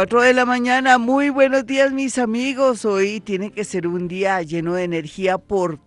4 de la mañana, muy buenos días mis amigos. Hoy tiene que ser un día lleno de energía por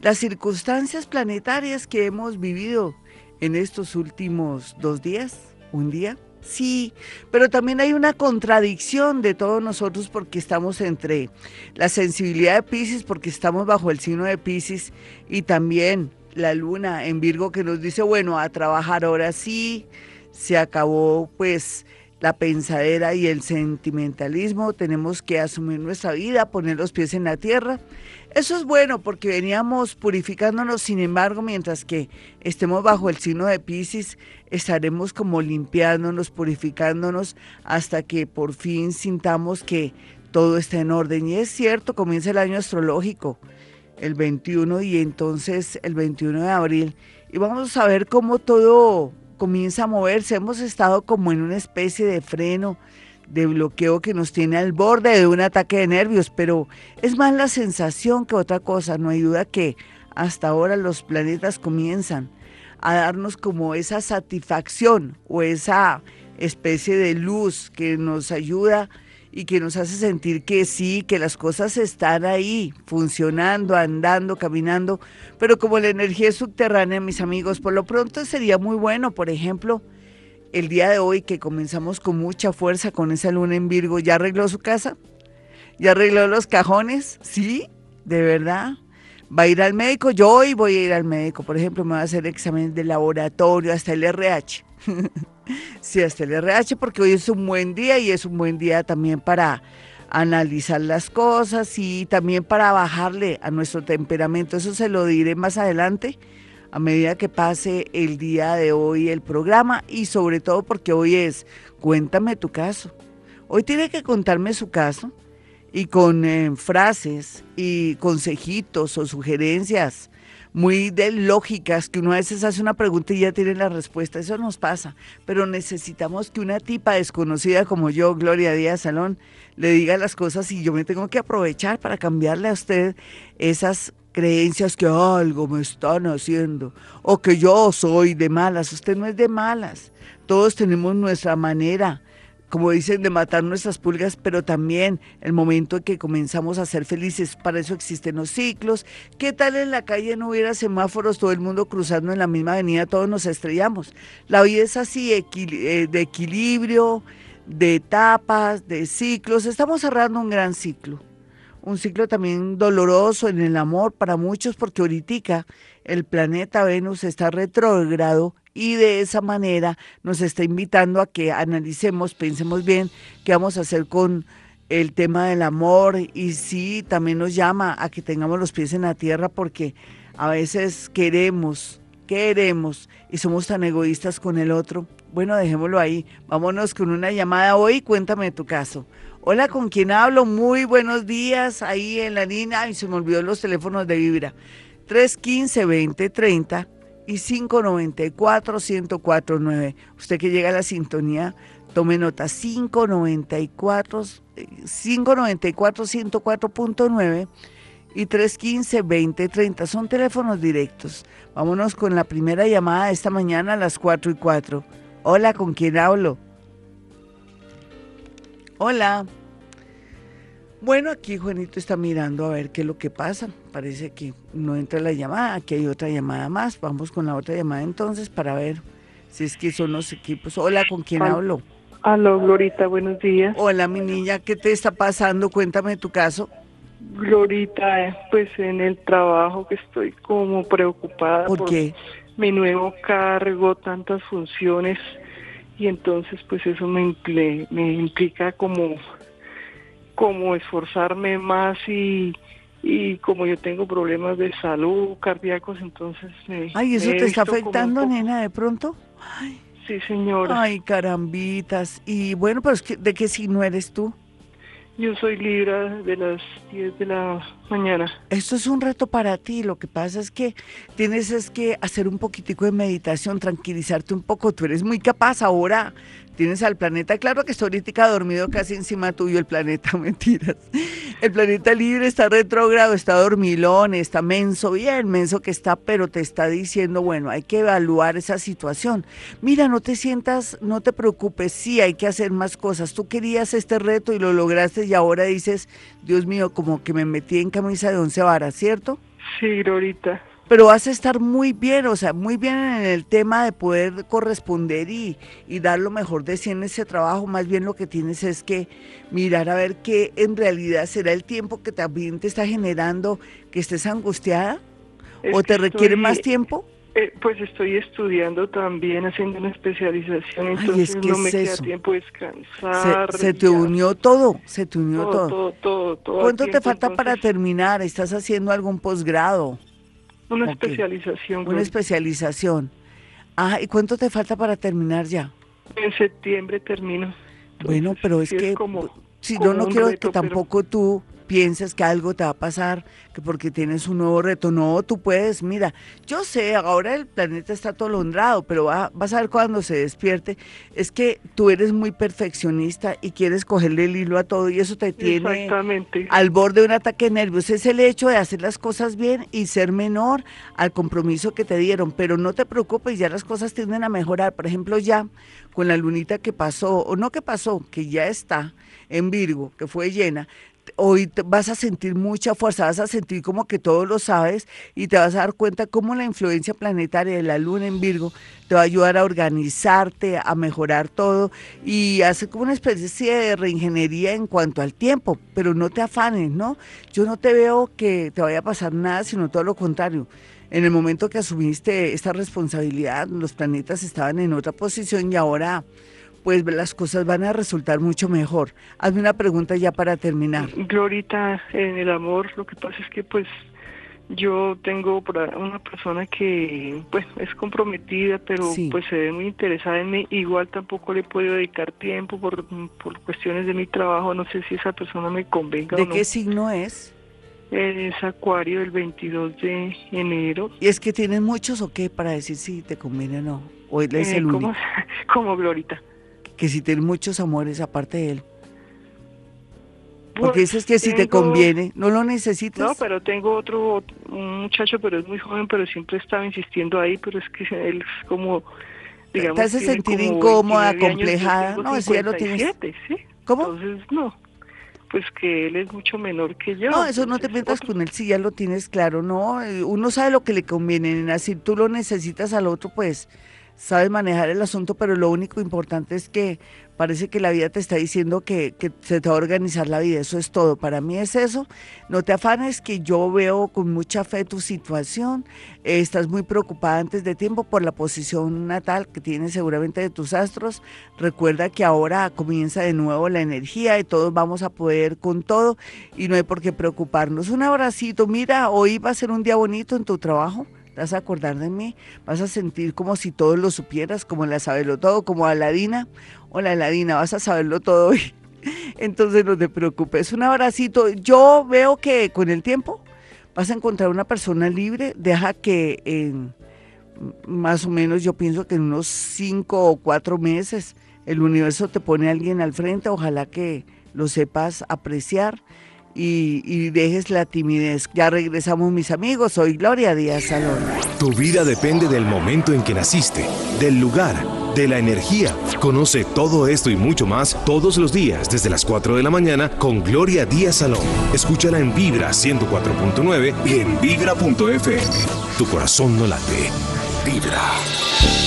las circunstancias planetarias que hemos vivido en estos últimos dos días, un día. Sí, pero también hay una contradicción de todos nosotros porque estamos entre la sensibilidad de Pisces, porque estamos bajo el signo de Pisces y también la luna en Virgo que nos dice, bueno, a trabajar ahora sí, se acabó pues la pensadera y el sentimentalismo, tenemos que asumir nuestra vida, poner los pies en la tierra. Eso es bueno porque veníamos purificándonos, sin embargo, mientras que estemos bajo el signo de Pisces, estaremos como limpiándonos, purificándonos, hasta que por fin sintamos que todo está en orden. Y es cierto, comienza el año astrológico, el 21, y entonces el 21 de abril, y vamos a ver cómo todo comienza a moverse. Hemos estado como en una especie de freno, de bloqueo que nos tiene al borde de un ataque de nervios, pero es más la sensación que otra cosa. No hay duda que hasta ahora los planetas comienzan a darnos como esa satisfacción o esa especie de luz que nos ayuda y que nos hace sentir que sí, que las cosas están ahí, funcionando, andando, caminando, pero como la energía es subterránea, mis amigos, por lo pronto sería muy bueno, por ejemplo, el día de hoy que comenzamos con mucha fuerza con esa luna en Virgo, ¿ya arregló su casa? ¿Ya arregló los cajones? ¿Sí? ¿De verdad? ¿Va a ir al médico? Yo hoy voy a ir al médico, por ejemplo, me voy a hacer exámenes de laboratorio, hasta el RH. sí, hasta el RH, porque hoy es un buen día y es un buen día también para analizar las cosas y también para bajarle a nuestro temperamento. Eso se lo diré más adelante a medida que pase el día de hoy el programa y sobre todo porque hoy es cuéntame tu caso. Hoy tiene que contarme su caso y con eh, frases y consejitos o sugerencias muy de lógicas, que uno a veces hace una pregunta y ya tiene la respuesta. Eso nos pasa, pero necesitamos que una tipa desconocida como yo, Gloria Díaz Salón, le diga las cosas y yo me tengo que aprovechar para cambiarle a usted esas creencias que algo me están haciendo o que yo soy de malas. Usted no es de malas. Todos tenemos nuestra manera como dicen, de matar nuestras pulgas, pero también el momento en que comenzamos a ser felices. Para eso existen los ciclos. ¿Qué tal en la calle no hubiera semáforos, todo el mundo cruzando en la misma avenida, todos nos estrellamos? La vida es así, eh, de equilibrio, de etapas, de ciclos. Estamos cerrando un gran ciclo. Un ciclo también doloroso en el amor para muchos, porque ahorita el planeta Venus está retrógrado y de esa manera nos está invitando a que analicemos, pensemos bien qué vamos a hacer con el tema del amor y sí, también nos llama a que tengamos los pies en la tierra porque a veces queremos, queremos y somos tan egoístas con el otro. Bueno, dejémoslo ahí. Vámonos con una llamada hoy. Cuéntame tu caso. Hola, ¿con quién hablo? Muy buenos días. Ahí en la línea. y se me olvidó los teléfonos de Vibra. 315-2030 y 594-1049. Usted que llega a la sintonía, tome nota 594 594 104.9 y 315-2030. Son teléfonos directos. Vámonos con la primera llamada de esta mañana a las 4 y 4. Hola, ¿con quién hablo? Hola. Bueno, aquí Juanito está mirando a ver qué es lo que pasa. Parece que no entra la llamada. Aquí hay otra llamada más. Vamos con la otra llamada entonces para ver si es que son los equipos. Hola, ¿con quién hablo? Aló, Glorita, buenos días. Hola, mi niña, ¿qué te está pasando? Cuéntame tu caso. Glorita, pues en el trabajo que estoy como preocupada. ¿Por, qué? mi nuevo cargo, tantas funciones y entonces pues eso me, me implica como, como esforzarme más y, y como yo tengo problemas de salud cardíacos, entonces me... Ay, ¿eso te está afectando, nena, de pronto? Ay. Sí, señora. Ay, carambitas. Y bueno, pues ¿de qué signo eres tú? Yo soy Libra de las 10 de la mañana. Esto es un reto para ti. Lo que pasa es que tienes es que hacer un poquitico de meditación, tranquilizarte un poco. Tú eres muy capaz ahora tienes al planeta, claro que está ahorita dormido casi encima tuyo el planeta, mentiras. El planeta libre está retrógrado, está dormilón, está menso, bien menso que está, pero te está diciendo, bueno, hay que evaluar esa situación. Mira, no te sientas, no te preocupes, sí, hay que hacer más cosas. Tú querías este reto y lo lograste y ahora dices, Dios mío, como que me metí en camisa de once varas, ¿cierto? Sí, ahorita pero vas a estar muy bien, o sea, muy bien en el tema de poder corresponder y, dar lo mejor de sí en ese trabajo. Más bien lo que tienes es que mirar a ver qué en realidad será el tiempo que también te está generando que estés angustiada o te requiere más tiempo. Eh, pues estoy estudiando también, haciendo una especialización, entonces no me queda tiempo de descansar. Se, te unió todo, se te unió todo. todo. ¿Cuánto te falta para terminar? ¿Estás haciendo algún posgrado? Una especialización. Una especialización. Ah, ¿y cuánto te falta para terminar ya? En septiembre termino. bueno, pero es que si yo no quiero que tampoco tú pienses que algo te va a pasar, que porque tienes un nuevo reto. No, tú puedes, mira, yo sé, ahora el planeta está todo londrado, pero vas a ver cuando se despierte, es que tú eres muy perfeccionista y quieres cogerle el hilo a todo y eso te tiene al borde de un ataque de nervios. Es el hecho de hacer las cosas bien y ser menor al compromiso que te dieron, pero no te preocupes, ya las cosas tienden a mejorar. Por ejemplo, ya con la lunita que pasó, o no que pasó, que ya está en Virgo, que fue llena, hoy vas a sentir mucha fuerza, vas a sentir como que todo lo sabes y te vas a dar cuenta cómo la influencia planetaria de la luna en Virgo te va a ayudar a organizarte, a mejorar todo y hacer como una especie de reingeniería en cuanto al tiempo, pero no te afanes, ¿no? Yo no te veo que te vaya a pasar nada, sino todo lo contrario. En el momento que asumiste esta responsabilidad, los planetas estaban en otra posición y ahora pues las cosas van a resultar mucho mejor. Hazme una pregunta ya para terminar. Glorita, en el amor, lo que pasa es que pues yo tengo una persona que pues es comprometida, pero pues se ve muy interesada en mí. Igual tampoco le puedo dedicar tiempo por, por cuestiones de mi trabajo. No sé si esa persona me convenga ¿De o no. qué signo es? Es Acuario del 22 de enero. ¿Y es que tienes muchos o qué para decir si te conviene o no? ¿O él es eh, el único? como Glorita que si tienes muchos amores aparte de él. Porque dices que si te conviene, no lo necesitas. No, pero tengo otro muchacho, pero es muy joven, pero siempre estaba insistiendo ahí, pero es que él es como, digamos... ¿Te hace sentir incómoda, complejada? No, eso ya lo tienes... ¿sí? ¿Cómo? Entonces, no, pues que él es mucho menor que yo. No, eso no te metas con él si ya lo tienes claro, no, eh, uno sabe lo que le conviene, así tú lo necesitas al otro, pues sabes manejar el asunto, pero lo único importante es que parece que la vida te está diciendo que, se te va a organizar la vida, eso es todo. Para mí es eso. No te afanes que yo veo con mucha fe tu situación. estás muy preocupada antes de tiempo por la posición natal que tienes seguramente de tus astros. Recuerda que ahora comienza de nuevo la energía y todos vamos a poder con todo y no hay por qué preocuparnos. Un abracito. Mira, hoy va a ser un día bonito en tu trabajo vas a acordar de mí, vas a sentir como si todo lo supieras, como la saberlo todo, como Aladina. Hola Aladina, vas a saberlo todo hoy. Entonces no te preocupes. Un abracito. Yo veo que con el tiempo vas a encontrar una persona libre. Deja que en más o menos yo pienso que en unos cinco o cuatro meses el universo te pone a alguien al frente. Ojalá que lo sepas apreciar y, dejes la timidez. Ya regresamos mis amigos, soy Gloria Díaz Salón. Tu vida depende del momento en que naciste, del lugar, de la energía. Conoce todo esto y mucho más todos los días desde las 4 de la mañana con Gloria Díaz Salón. Escúchala en Vibra 104.9 y en Vibra.fm. Tu corazón no late. Vibra.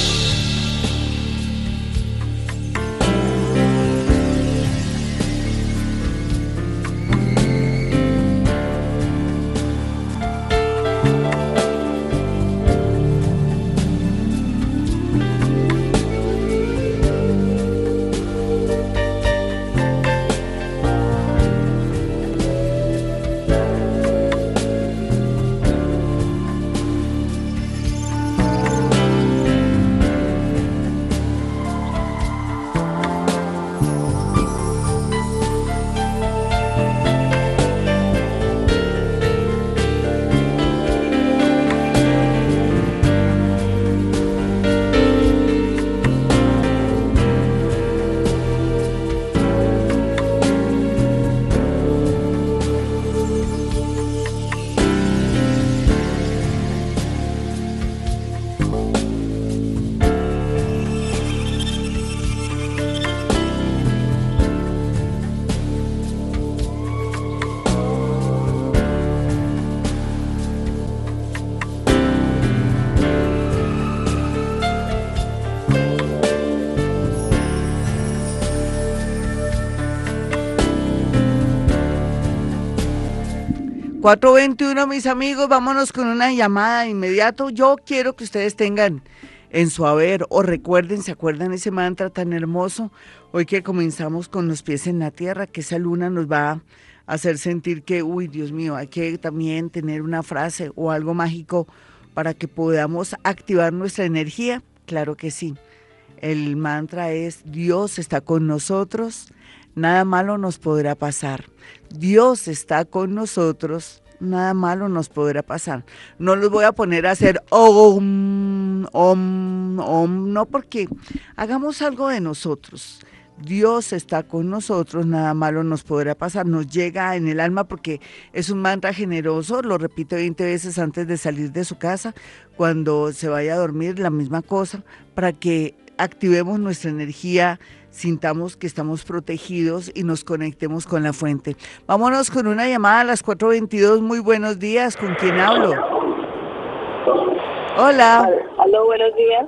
421, mis amigos, vámonos con una llamada de inmediato. Yo quiero que ustedes tengan en su haber o recuerden, ¿se acuerdan ese mantra tan hermoso? Hoy que comenzamos con los pies en la tierra, que esa luna nos va a hacer sentir que, uy, Dios mío, hay que también tener una frase o algo mágico para que podamos activar nuestra energía. Claro que sí. El mantra es Dios está con nosotros, nada malo nos podrá pasar. Dios está con nosotros, nada malo nos podrá pasar. No los voy a poner a hacer om, om, om, no porque hagamos algo de nosotros. Dios está con nosotros, nada malo nos podrá pasar, nos llega en el alma porque es un mantra generoso, lo repite 20 veces antes de salir de su casa, cuando se vaya a dormir, la misma cosa, para que activemos nuestra energía, sintamos que estamos protegidos y nos conectemos con la fuente. Vámonos con una llamada a las 4.22. Muy buenos días. ¿Con quién hablo? Hola. Hola, buenos días.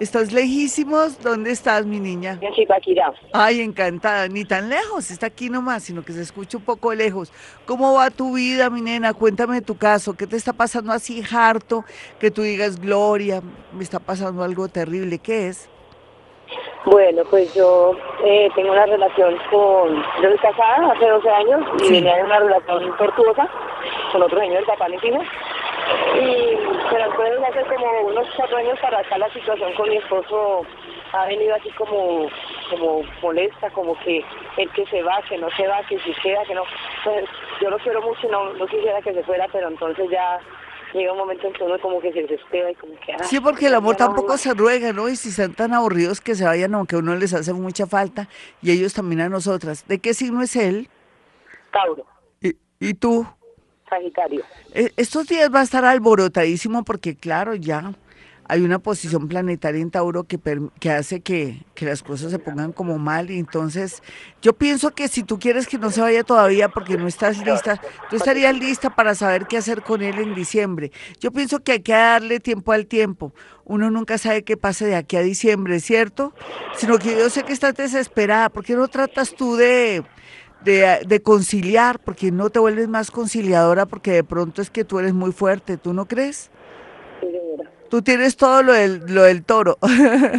¿Estás lejísimos? ¿Dónde estás, mi niña? En Chipaquirá. Ay, encantada. Ni tan lejos, está aquí nomás, sino que se escucha un poco lejos. ¿Cómo va tu vida, mi nena? Cuéntame tu caso. ¿Qué te está pasando así harto? Que tú digas, Gloria, me está pasando algo terrible. ¿Qué es? Bueno, pues yo eh, tengo una relación con... Yo soy casada hace 12 años y venía de una relación tortuosa con otro señor, papá de Y pero después de hace como unos cuatro años para acá la situación con mi esposo ha venido así como como molesta, como que el que se va, que no se va, que si queda, que no. Pues yo lo quiero mucho y no, no quisiera que se fuera, pero entonces ya llega un momento en que uno como que se desespera y como que... Ah, sí, porque el amor tampoco se ruega, ¿no? Y si están tan aburridos que se vayan, aunque a uno les hace mucha falta, y ellos también a nosotras. ¿De qué signo es él? Tauro. ¿Y, y tú? Sagitario. Eh, estos días va a estar alborotadísimo porque, claro, ya hay una posición planetaria en Tauro que, hace que, las cosas se pongan como mal. Y entonces, yo pienso que si tú quieres que no se vaya todavía porque no estás lista, tú estarías lista para saber qué hacer con él en diciembre. Yo pienso que hay que darle tiempo al tiempo. Uno nunca sabe qué pase de aquí a diciembre, ¿cierto? Sino que yo sé que estás desesperada. ¿Por qué no tratas tú de conciliar, porque no te vuelves más conciliadora, porque de pronto es que tú eres muy fuerte, ¿tú no crees? Tú tienes todo lo del, lo del toro,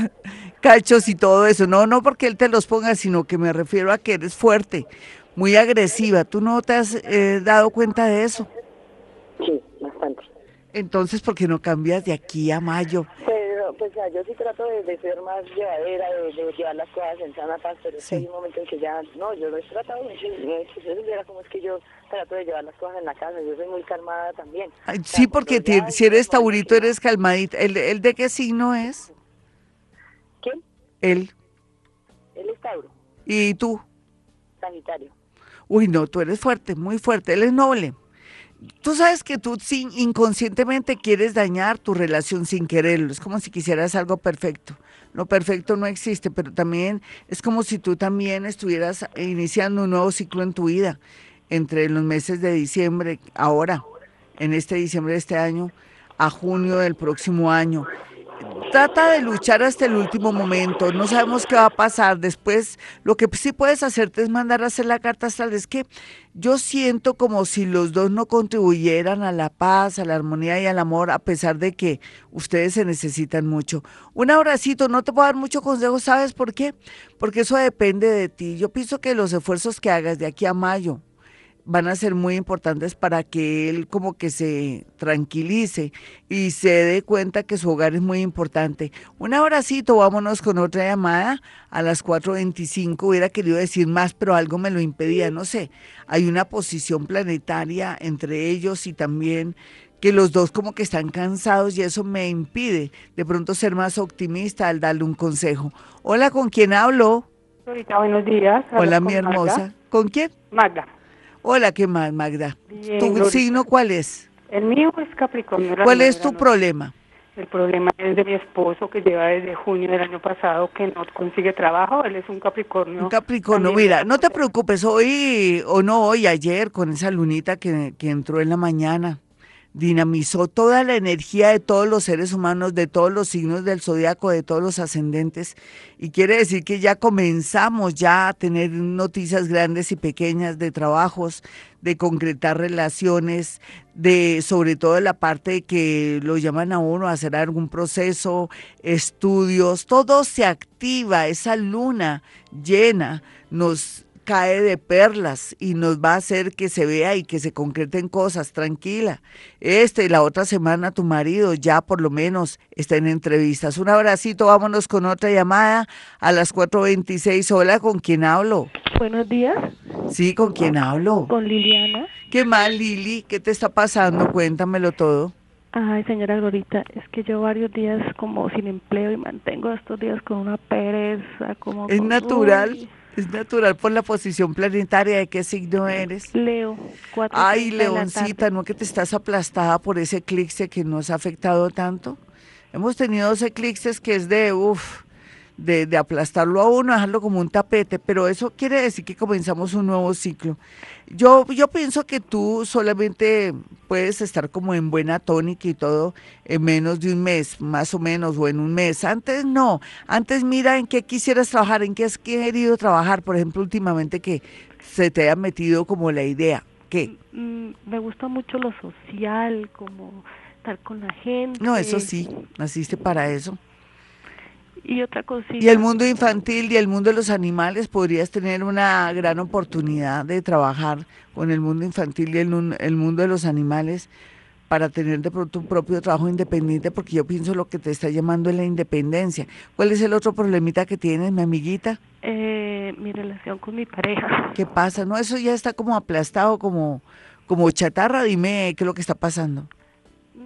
cachos y todo eso. No, no porque él te los ponga, sino que me refiero a que eres fuerte, muy agresiva. ¿Tú no te has eh, dado cuenta de eso? Sí, bastante. Entonces, ¿por qué no cambias de aquí a mayo? pues yo sí trato de, ser más llevadera, de, llevar las cosas en sana paz, pero sí. hay un momento en que ya, no, yo lo he tratado, si era como es que yo trato de llevar las cosas en la casa, yo soy muy calmada también. sí, porque si eres taurito eres calmadita. ¿El, ¿El de qué signo es? ¿Quién? Él. Él es Tauro. ¿Y tú? Sagitario. Uy, no, tú eres fuerte, muy fuerte. Él es noble tú sabes que tú sin, inconscientemente quieres dañar tu relación sin quererlo. Es como si quisieras algo perfecto. Lo perfecto no existe, pero también es como si tú también estuvieras iniciando un nuevo ciclo en tu vida entre los meses de diciembre, ahora, en este diciembre de este año, a junio del próximo año trata de luchar hasta el último momento. No sabemos qué va a pasar. Después, lo que sí puedes hacerte es mandar a hacer la carta astral. Es que yo siento como si los dos no contribuyeran a la paz, a la armonía y al amor, a pesar de que ustedes se necesitan mucho. Un abracito, no te puedo dar mucho consejo, ¿sabes por qué? Porque eso depende de ti. Yo pienso que los esfuerzos que hagas de aquí a mayo, van a ser muy importantes para que él como que se tranquilice y se dé cuenta que su hogar es muy importante. Un abracito, vámonos con otra llamada a las 4.25. Hubiera querido decir más, pero algo me lo impedía, no sé. Hay una posición planetaria entre ellos y también que los dos como que están cansados y eso me impide de pronto ser más optimista al darle un consejo. Hola, ¿con quién hablo? Ahorita, buenos días. Hola, mi hermosa. ¿Con quién? Magda. Hola, ¿qué más, Magda? ¿Tu signo cuál es? El mío es Capricornio. ¿Cuál es tu problema? El problema es de mi esposo que lleva desde junio del año pasado que no consigue trabajo. Él es un Capricornio. Un Capricornio. Mira, no te preocupes hoy o no hoy, ayer con esa lunita que, que entró en la mañana. Dinamizó toda la energía de todos los seres humanos, de todos los signos del zodiaco, de todos los ascendentes. Y quiere decir que ya comenzamos ya a tener noticias grandes y pequeñas de trabajos, de concretar relaciones, de sobre todo la parte que lo llaman a uno a hacer algún proceso, estudios, todo se activa, esa luna llena nos cae de perlas y nos va a hacer que se vea y que se concreten cosas, tranquila. Este y la otra semana tu marido ya por lo menos está en entrevistas. Un abracito, vámonos con otra llamada a las 4.26. Hola, ¿con quién hablo? Buenos días. Sí, ¿con quién hablo? Con Liliana. ¿Qué mal, Lili? ¿Qué te está pasando? Cuéntamelo todo. Ay, señora Glorita, es que yo varios días como sin empleo y mantengo estos días con una pereza, como... Es natural. Es natural por la posición planetaria de qué signo eres. Leo. Cuatro Ay, Leoncita, ¿no que te estás aplastada por ese eclipse que nos ha afectado tanto? Hemos tenido dos eclipses que es de, uff, de, de, aplastarlo a uno, dejarlo como un tapete, pero eso quiere decir que comenzamos un nuevo ciclo. Yo, yo pienso que tú solamente puedes estar como en buena tónica y todo en menos de un mes, más o menos, o en un mes. Antes no, antes mira en qué quisieras trabajar, en qué has querido trabajar, por ejemplo, últimamente que se te haya metido como la idea. ¿Qué? Mm, mm, me gusta mucho lo social, como estar con la gente. No, eso sí, naciste para eso. Y otra cosita. Y el mundo infantil y el mundo de los animales, podrías tener una gran oportunidad de trabajar con el mundo infantil y el, el mundo de los animales para tener de pronto un propio trabajo independiente, porque yo pienso lo que te está llamando es la independencia. ¿Cuál es el otro problemita que tienes, mi amiguita? Eh, mi relación con mi pareja. ¿Qué pasa? No, eso ya está como aplastado, como, como chatarra. Dime qué es lo que está pasando.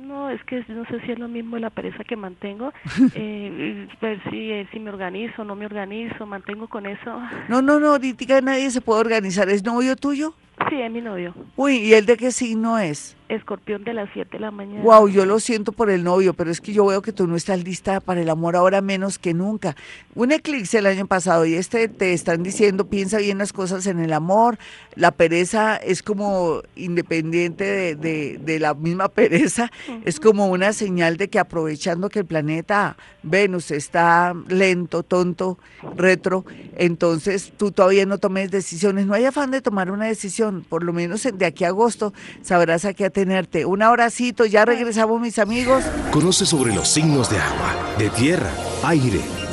No, es que no sé si es lo mismo la pereza que mantengo, eh, ver si, eh, si me organizo, no me organizo, mantengo con eso. No, no, no, ahorita nadie se puede organizar, ¿es novio tuyo? Sí, es mi novio. Uy, ¿y él de qué signo es? Escorpión de las 7 de la mañana. Wow, yo lo siento por el novio, pero es que yo veo que tú no estás lista para el amor ahora menos que nunca. Un eclipse el año pasado y este te están diciendo, piensa bien las cosas en el amor. La pereza es como independiente de, de, la misma pereza, es como una señal de que aprovechando que el planeta Venus está lento, tonto, retro, entonces tú todavía no tomes decisiones. No hay afán de tomar una decisión, por lo menos de aquí a agosto sabrás a qué tenerte. Un abracito, ya regresamos mis amigos. Conoce sobre los signos de agua, de tierra, aire,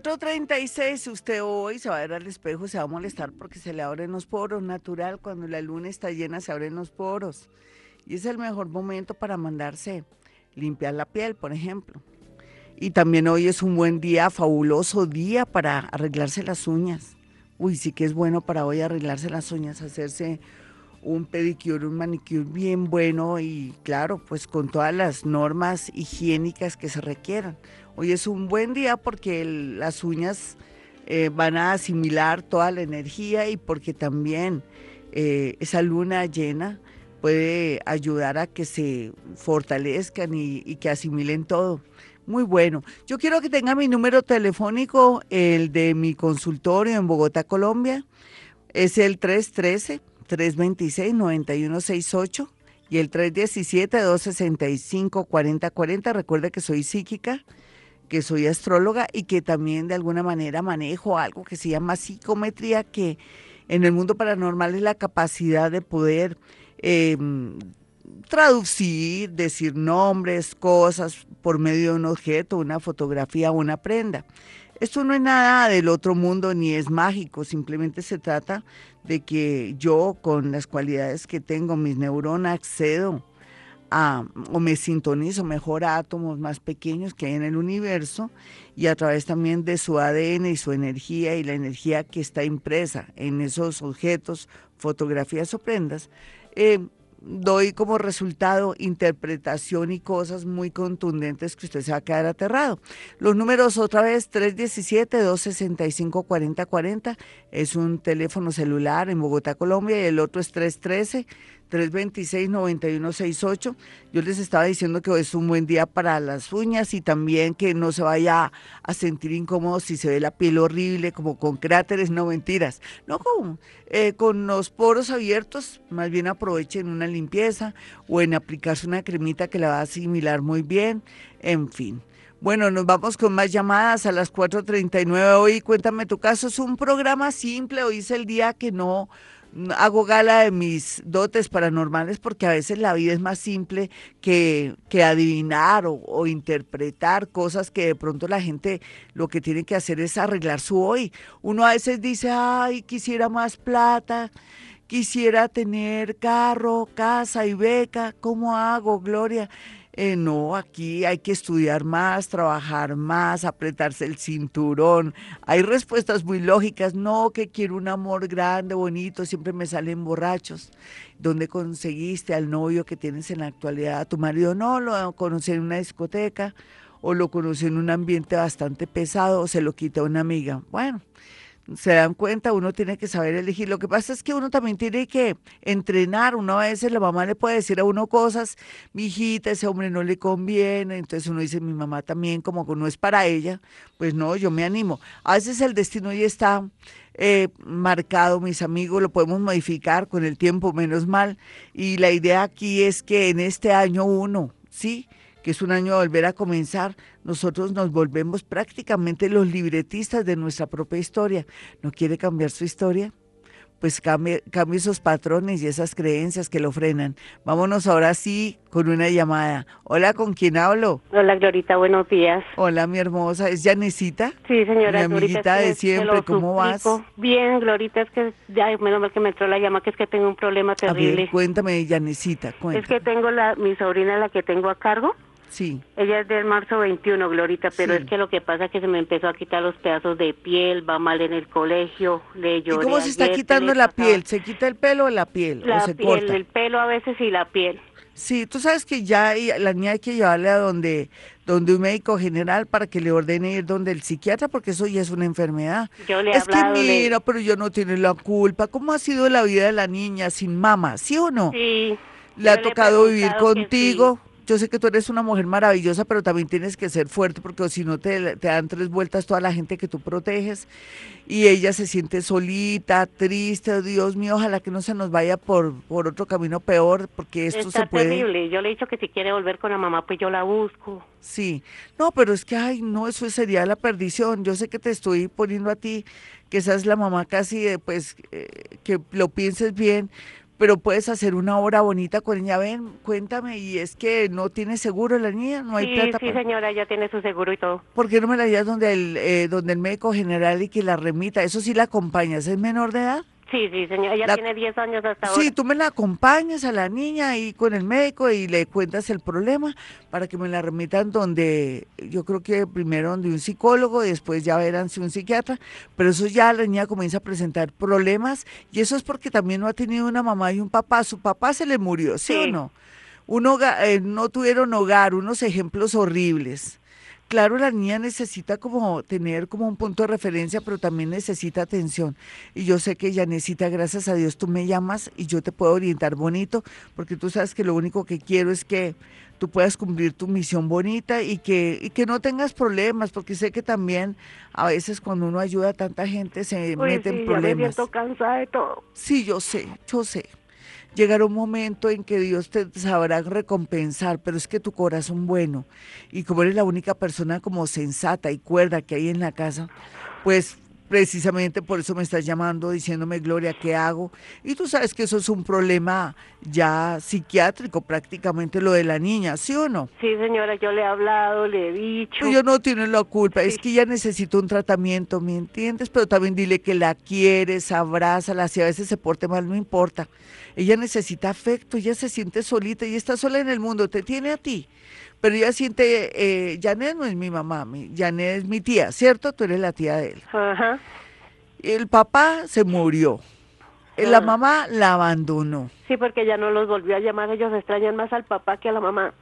4.36, usted hoy se va a ver al espejo, se va a molestar porque se le abren los poros, natural, cuando la luna está llena se abren los poros. Y es el mejor momento para mandarse limpiar la piel, por ejemplo. Y también hoy es un buen día, fabuloso día para arreglarse las uñas. Uy, sí que es bueno para hoy arreglarse las uñas, hacerse un pedicure, un manicure bien bueno y claro, pues con todas las normas higiénicas que se requieran. Hoy es un buen día porque las uñas eh, van a asimilar toda la energía y porque también eh, esa luna llena puede ayudar a que se fortalezcan y, y, que asimilen todo. Muy bueno. Yo quiero que tenga mi número telefónico, el de mi consultorio en Bogotá, Colombia. Es el 313-326-9168 y el 317-265-4040. Recuerde que soy psíquica que soy astróloga y que también de alguna manera manejo algo que se llama psicometría, que en el mundo paranormal es la capacidad de poder em, traducir, decir nombres, cosas por medio de un objeto, una fotografía una prenda. Esto no es nada del otro mundo ni es mágico, simplemente se trata de que yo con las cualidades que tengo, mis neuronas, accedo o me sintonizo mejor a átomos más pequeños que hay en el universo y a través también de su ADN y su energía y la energía que está impresa en esos objetos, fotografías o prendas, eh, doy como resultado interpretación y cosas muy contundentes que usted se va a quedar aterrado. Los números otra vez 317-265-4040 es un teléfono celular en Bogotá, Colombia y el otro es 313 326-9168. Yo les estaba diciendo que es un buen día para las uñas y también que no se vaya a sentir incómodo si se ve la piel horrible, como con cráteres, no mentiras. No, con, eh, con los poros abiertos, más bien aprovechen una limpieza o en aplicarse una cremita que la va a asimilar muy bien, en fin. Bueno, nos vamos con más llamadas a las 4.39 hoy. Cuéntame tu caso. Es un programa simple. Hoy es el día que no hago gala de mis dotes paranormales porque a veces la vida es más simple que, que adivinar o, interpretar cosas que de pronto la gente lo que tiene que hacer es arreglar su hoy. Uno a veces dice, ay, quisiera más plata, quisiera tener carro, casa y beca, ¿cómo hago, Gloria? Eh, no, aquí hay que estudiar más, trabajar más, apretarse el cinturón. Hay respuestas muy lógicas, no, que quiero un amor grande, bonito, siempre me salen borrachos. ¿Dónde conseguiste al novio que tienes en la actualidad? Tu marido no, lo conocí en una discoteca o lo conocí en un ambiente bastante pesado o se lo quita una amiga. Bueno, se dan cuenta, uno tiene que saber elegir. Lo que pasa es que uno también tiene que entrenar. Uno a la mamá le puede decir a uno cosas, mi hijita, ese hombre no le conviene. Entonces uno dice, mi mamá también, como que no es para ella. Pues no, yo me animo. A veces el destino ya está eh, marcado, mis amigos, lo podemos modificar con el tiempo, menos mal. Y la idea aquí es que en este año uno, ¿sí? Que es un año de volver a comenzar, nosotros nos volvemos prácticamente los libretistas de nuestra propia historia. ¿No quiere cambiar su historia? Pues cambie, cambie esos patrones y esas creencias que lo frenan. Vámonos ahora sí con una llamada. Hola, ¿con quién hablo? Hola, Glorita, buenos días. Hola, mi hermosa. ¿Es Janesita? Sí, señora. Mi amiguita de siempre, ¿cómo vas? Bien, Glorita, es que, ya, menos mal que me entró la llama, que es que tengo un problema terrible. A ver, cuéntame, Janesita, cuéntame. Es que tengo la, mi sobrina, la que tengo a cargo, Sí. Ella es del marzo 21, Glorita, pero es que lo que pasa es que se me empezó a quitar los pedazos de piel, va mal en el colegio, le lloré. ¿Y cómo se está quitando la piel? ¿Se quita el pelo o la piel? La ¿O se piel, corta? el pelo a veces y la piel. Sí, tú sabes que ya la niña hay que llevarle a donde, donde un médico general para que le ordene ir donde el psiquiatra, porque eso ya es una enfermedad. Yo le es que mira, pero yo no tiene la culpa. ¿Cómo ha sido la vida de la niña sin mamá, sí o no? Sí. ¿Le ha tocado vivir contigo? Yo sé que tú eres una mujer maravillosa, pero también tienes que ser fuerte porque si no te, te, dan tres vueltas toda la gente que tú proteges y ella se siente solita, triste, oh, Dios mío, ojalá que no se nos vaya por, por otro camino peor porque esto se puede... terrible, yo le he dicho que si quiere volver con la mamá, pues yo la busco. Sí, no, pero es que, ay, no, eso sería la perdición. Yo sé que te estoy poniendo a ti, que es la mamá casi, de, pues, eh, que lo pienses bien, pero puedes hacer una obra bonita con ella. Ven, cuéntame, y es que no tiene seguro la niña, no hay sí, plata. Sí, señora, ya tiene su seguro y todo. ¿Por qué no me la llevas donde el, eh, donde el médico general y que la remita? Eso sí la acompañas, ¿es menor de edad? Sí, sí, señora, ella tiene 10 años hasta ahora. Sí, tú me la acompañas a la niña ahí con el médico y le cuentas el problema para que me la remitan donde, yo creo que primero donde un psicólogo, después ya verán si un psiquiatra, pero eso ya la niña comienza a presentar problemas y eso es porque también no ha tenido una mamá y un papá, su papá se le murió, ¿sí, o no? Uno, eh, no tuvieron hogar, unos ejemplos horribles claro, la niña necesita como tener como un punto de referencia, pero también necesita atención. Y yo sé que ella necesita, gracias a Dios, tú me llamas y yo te puedo orientar bonito, porque tú sabes que lo único que quiero es que tú puedas cumplir tu misión bonita y que, y que no tengas problemas, porque sé que también a veces cuando uno ayuda a tanta gente se mete en problemas. Ya me cansada de todo. Sí, yo sé, yo sé llegará un momento en que Dios te sabrá recompensar, pero es que tu corazón bueno y como eres la única persona como sensata y cuerda que hay en la casa, pues precisamente por eso me estás llamando diciéndome, Gloria, ¿qué hago? Y tú sabes que eso es un problema ya psiquiátrico prácticamente lo de la niña, ¿sí o no? Sí, señora, yo le he hablado, le he dicho. Yo no tiene la culpa, es que ella necesita un tratamiento, ¿me entiendes? Pero también dile que la quieres, abrázala, si a veces se porte mal, no importa. Ella necesita afecto, ella se siente solita y está sola en el mundo, te tiene a ti. Pero ella siente, eh, Janet no es mi mamá, mi, Janet es mi tía, ¿cierto? Tú eres la tía de él. Ajá. El papá se murió. la ah. mamá la abandonó. Sí, porque ya no los volvió a llamar, ellos extrañan más al papá que a la mamá.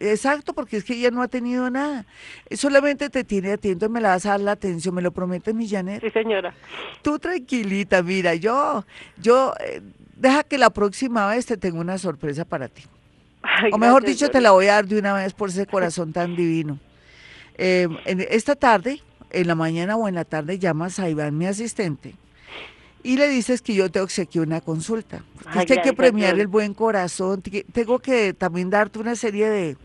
Exacto, porque es que ella no ha tenido nada. Solamente te tiene atento, me la vas a dar la atención, ¿me lo promete mi Janet? Sí, señora. Tú tranquilita, mira, yo, yo, eh, deja que la próxima vez te tengo una sorpresa para ti. O mejor dicho, te la voy a dar de una vez por ese corazón tan divino. Eh, en esta tarde, en la mañana o en la tarde, llamas a Iván, mi asistente, y le dices que yo te obsequio una consulta. es que hay que premiar el buen corazón. Tengo que también darte una serie de,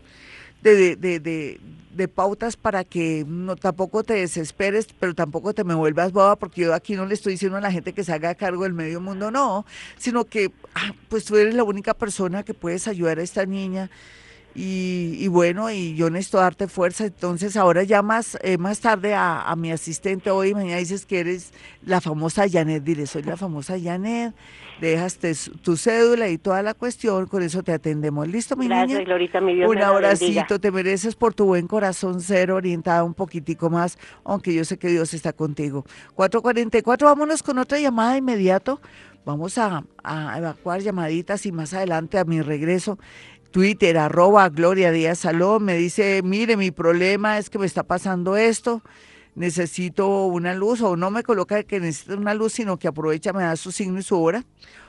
de, de, de, pautas para que no tampoco te desesperes, pero tampoco te me vuelvas boba, porque yo aquí no le estoy diciendo a la gente que se haga cargo del medio mundo, no, sino que ah, pues tú eres la única persona que puedes ayudar a esta niña y, bueno, y yo necesito darte fuerza. Entonces, ahora ya más, eh, más tarde a, mi asistente hoy, mañana dices que eres la famosa Janet. Dile, soy la famosa Janet. Dejaste tu cédula y toda la cuestión. Con eso te atendemos. ¿Listo, mi Gracias, Glorita, mi Dios Un abracito. Te mereces por tu buen corazón ser orientada un poquitico más, aunque yo sé que Dios está contigo. 444, vámonos con otra llamada inmediato. Vamos a, a evacuar llamaditas y más adelante a mi regreso Twitter, arroba Gloria Díaz Salón, me dice, mire, mi problema es que me está pasando esto, necesito una luz, o no me coloca que necesita una luz, sino que aprovecha, me da su signo y su hora,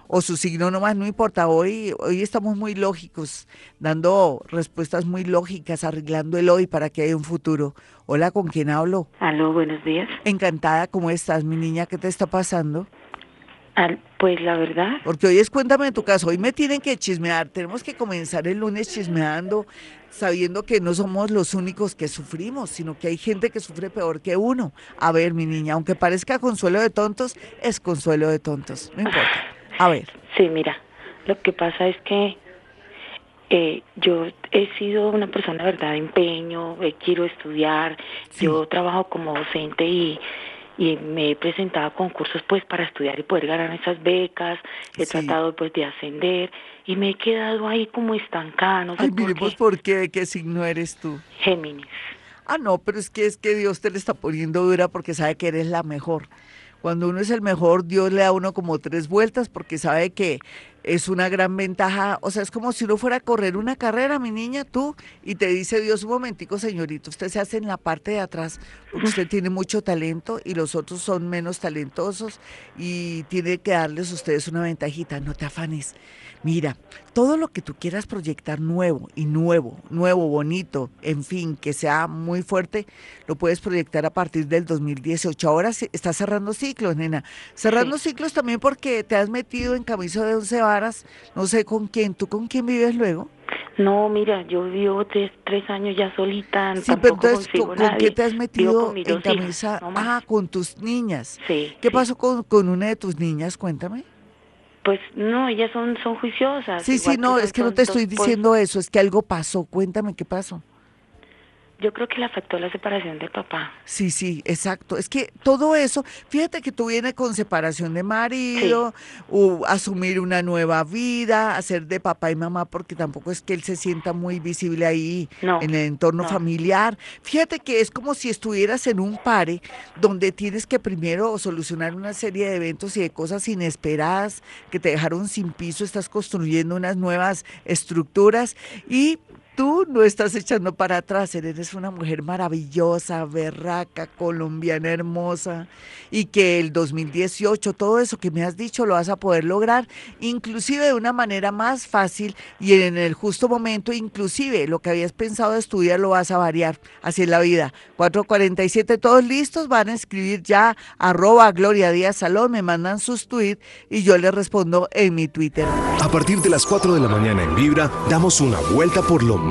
o su signo nomás, no importa, hoy, hoy estamos muy lógicos, dando respuestas muy lógicas, arreglando el hoy para que haya un futuro. Hola, ¿con quién hablo? Aló, buenos días. Encantada, ¿cómo estás, mi niña? ¿Qué te está pasando? Pues la verdad. Porque hoy es cuéntame en tu caso, hoy me tienen que chismear, tenemos que comenzar el lunes chismeando, sabiendo que no somos los únicos que sufrimos, sino que hay gente que sufre peor que uno. A ver, mi niña, aunque parezca consuelo de tontos, es consuelo de tontos, no importa. A ver. Sí, mira, lo que pasa es que eh, yo he sido una persona, verdad, de empeño, eh, quiero estudiar, yo trabajo como docente y y me he presentado a concursos pues para estudiar y poder ganar esas becas, he tratado pues de ascender y me he quedado ahí como estancada, no sé Ay, miremos por qué, qué signo eres tú. Géminis. Ah, no, pero es que es que Dios te le está poniendo dura porque sabe que eres la mejor. Cuando uno es el mejor, Dios le da a uno como tres vueltas porque sabe que es una gran ventaja, o sea, es como si uno fuera a correr una carrera, mi niña, tú, y te dice Dios, un momentico, señorito, usted se hace en la parte de atrás, usted tiene mucho talento y los otros son menos talentosos y tiene que darles a ustedes una ventajita, no te afanes. Mira, todo lo que tú quieras proyectar nuevo y nuevo, nuevo, bonito, en fin, que sea muy fuerte, lo puedes proyectar a partir del 2018. Ahora estás cerrando ciclos, nena. Cerrando ciclos también porque te has metido en camisa de once varas, no sé con quién. ¿Tú con quién vives luego? No, mira, yo vivo tres, tres años ya solita. Sí, pero entonces, ¿con, qué te has metido en camisa? ah, con tus niñas. Sí. ¿Qué pasó con, con una de tus niñas? Cuéntame. Pues no, ellas son, son juiciosas. Sí, sí, no, es que no te estoy diciendo eso, es que algo pasó. Cuéntame qué pasó. Yo creo que le afectó la separación del papá. Sí, sí, exacto. Es que todo eso, fíjate que tú vienes con separación de marido, o asumir una nueva vida, hacer de papá y mamá, porque tampoco es que él se sienta muy visible ahí en el entorno familiar. Fíjate que es como si estuvieras en un pare donde tienes que primero solucionar una serie de eventos y de cosas inesperadas que te dejaron sin piso, estás construyendo unas nuevas estructuras y tú no estás echando para atrás, eres una mujer maravillosa, berraca, colombiana hermosa, y que el 2018, todo eso que me has dicho, lo vas a poder lograr, inclusive de una manera más fácil y en el justo momento, inclusive lo que habías pensado estudiar lo vas a variar, así es la vida. 447, todos listos, van a escribir ya arroba Gloria Díaz Salón, me mandan sus tweets y yo les respondo en mi Twitter. A partir de las 4 de la mañana en Vibra, damos una vuelta por lo más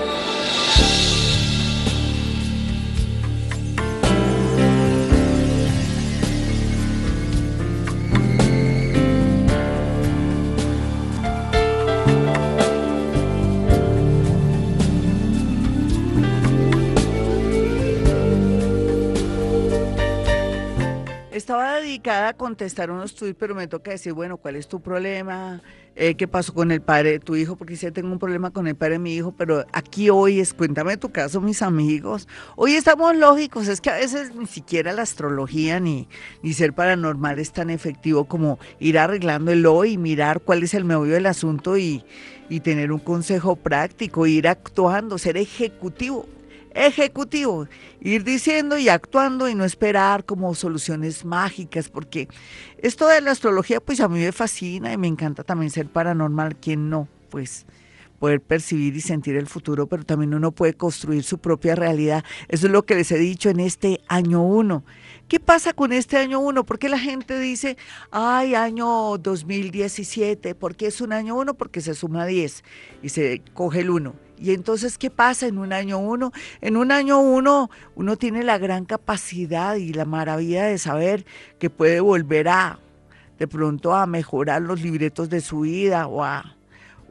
A contestar unos tweets, pero me toca decir, bueno, ¿cuál es tu problema? Eh, qué pasó con el padre de tu hijo, porque si tengo un problema con el padre de mi hijo, pero aquí hoy es, cuéntame tu caso, mis amigos. Hoy estamos lógicos, es que a veces ni siquiera la astrología ni, ni ser paranormal es tan efectivo como ir arreglando el hoy, mirar cuál es el meollo del asunto y, y tener un consejo práctico, ir actuando, ser ejecutivo ejecutivo, ir diciendo y actuando y no esperar como soluciones mágicas, porque esto de la astrología pues a mí me fascina y me encanta también ser paranormal, quien no, pues poder percibir y sentir el futuro, pero también uno puede construir su propia realidad. Eso es lo que les he dicho en este año uno. ¿Qué pasa con este año uno? ¿Por qué la gente dice, ay, año 2017? ¿Por qué es un año uno? Porque se suma 10 y se coge el uno. Y entonces, ¿qué pasa en un año uno? En un año uno, uno tiene la gran capacidad y la maravilla de saber que puede volver a, de pronto, a mejorar los libretos de su vida o a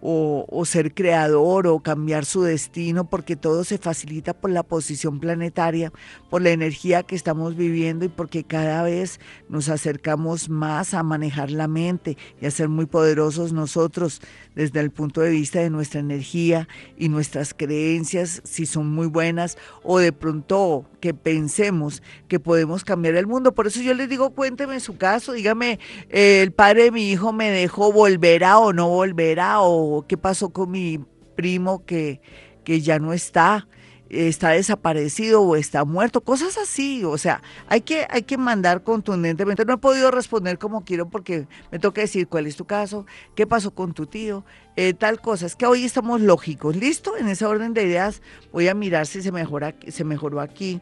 o, ser creador o cambiar su destino, porque todo se facilita por la posición planetaria, por la energía que estamos viviendo y porque cada vez nos acercamos más a manejar la mente y a ser muy poderosos nosotros desde el punto de vista de nuestra energía y nuestras creencias, si son muy buenas, o de pronto que pensemos que podemos cambiar el mundo. Por eso yo les digo, cuénteme su caso, dígame, eh, el padre de mi hijo me dejó, volverá o no volverá, o qué pasó con mi primo que, que ya no está está desaparecido o está muerto, cosas así, o sea, hay que, hay que mandar contundentemente. No he podido responder como quiero porque me toca decir cuál es tu caso, qué pasó con tu tío, eh, tal cosa. Es que hoy estamos lógicos, ¿listo? En esa orden de ideas voy a mirar si se, mejora, se mejoró aquí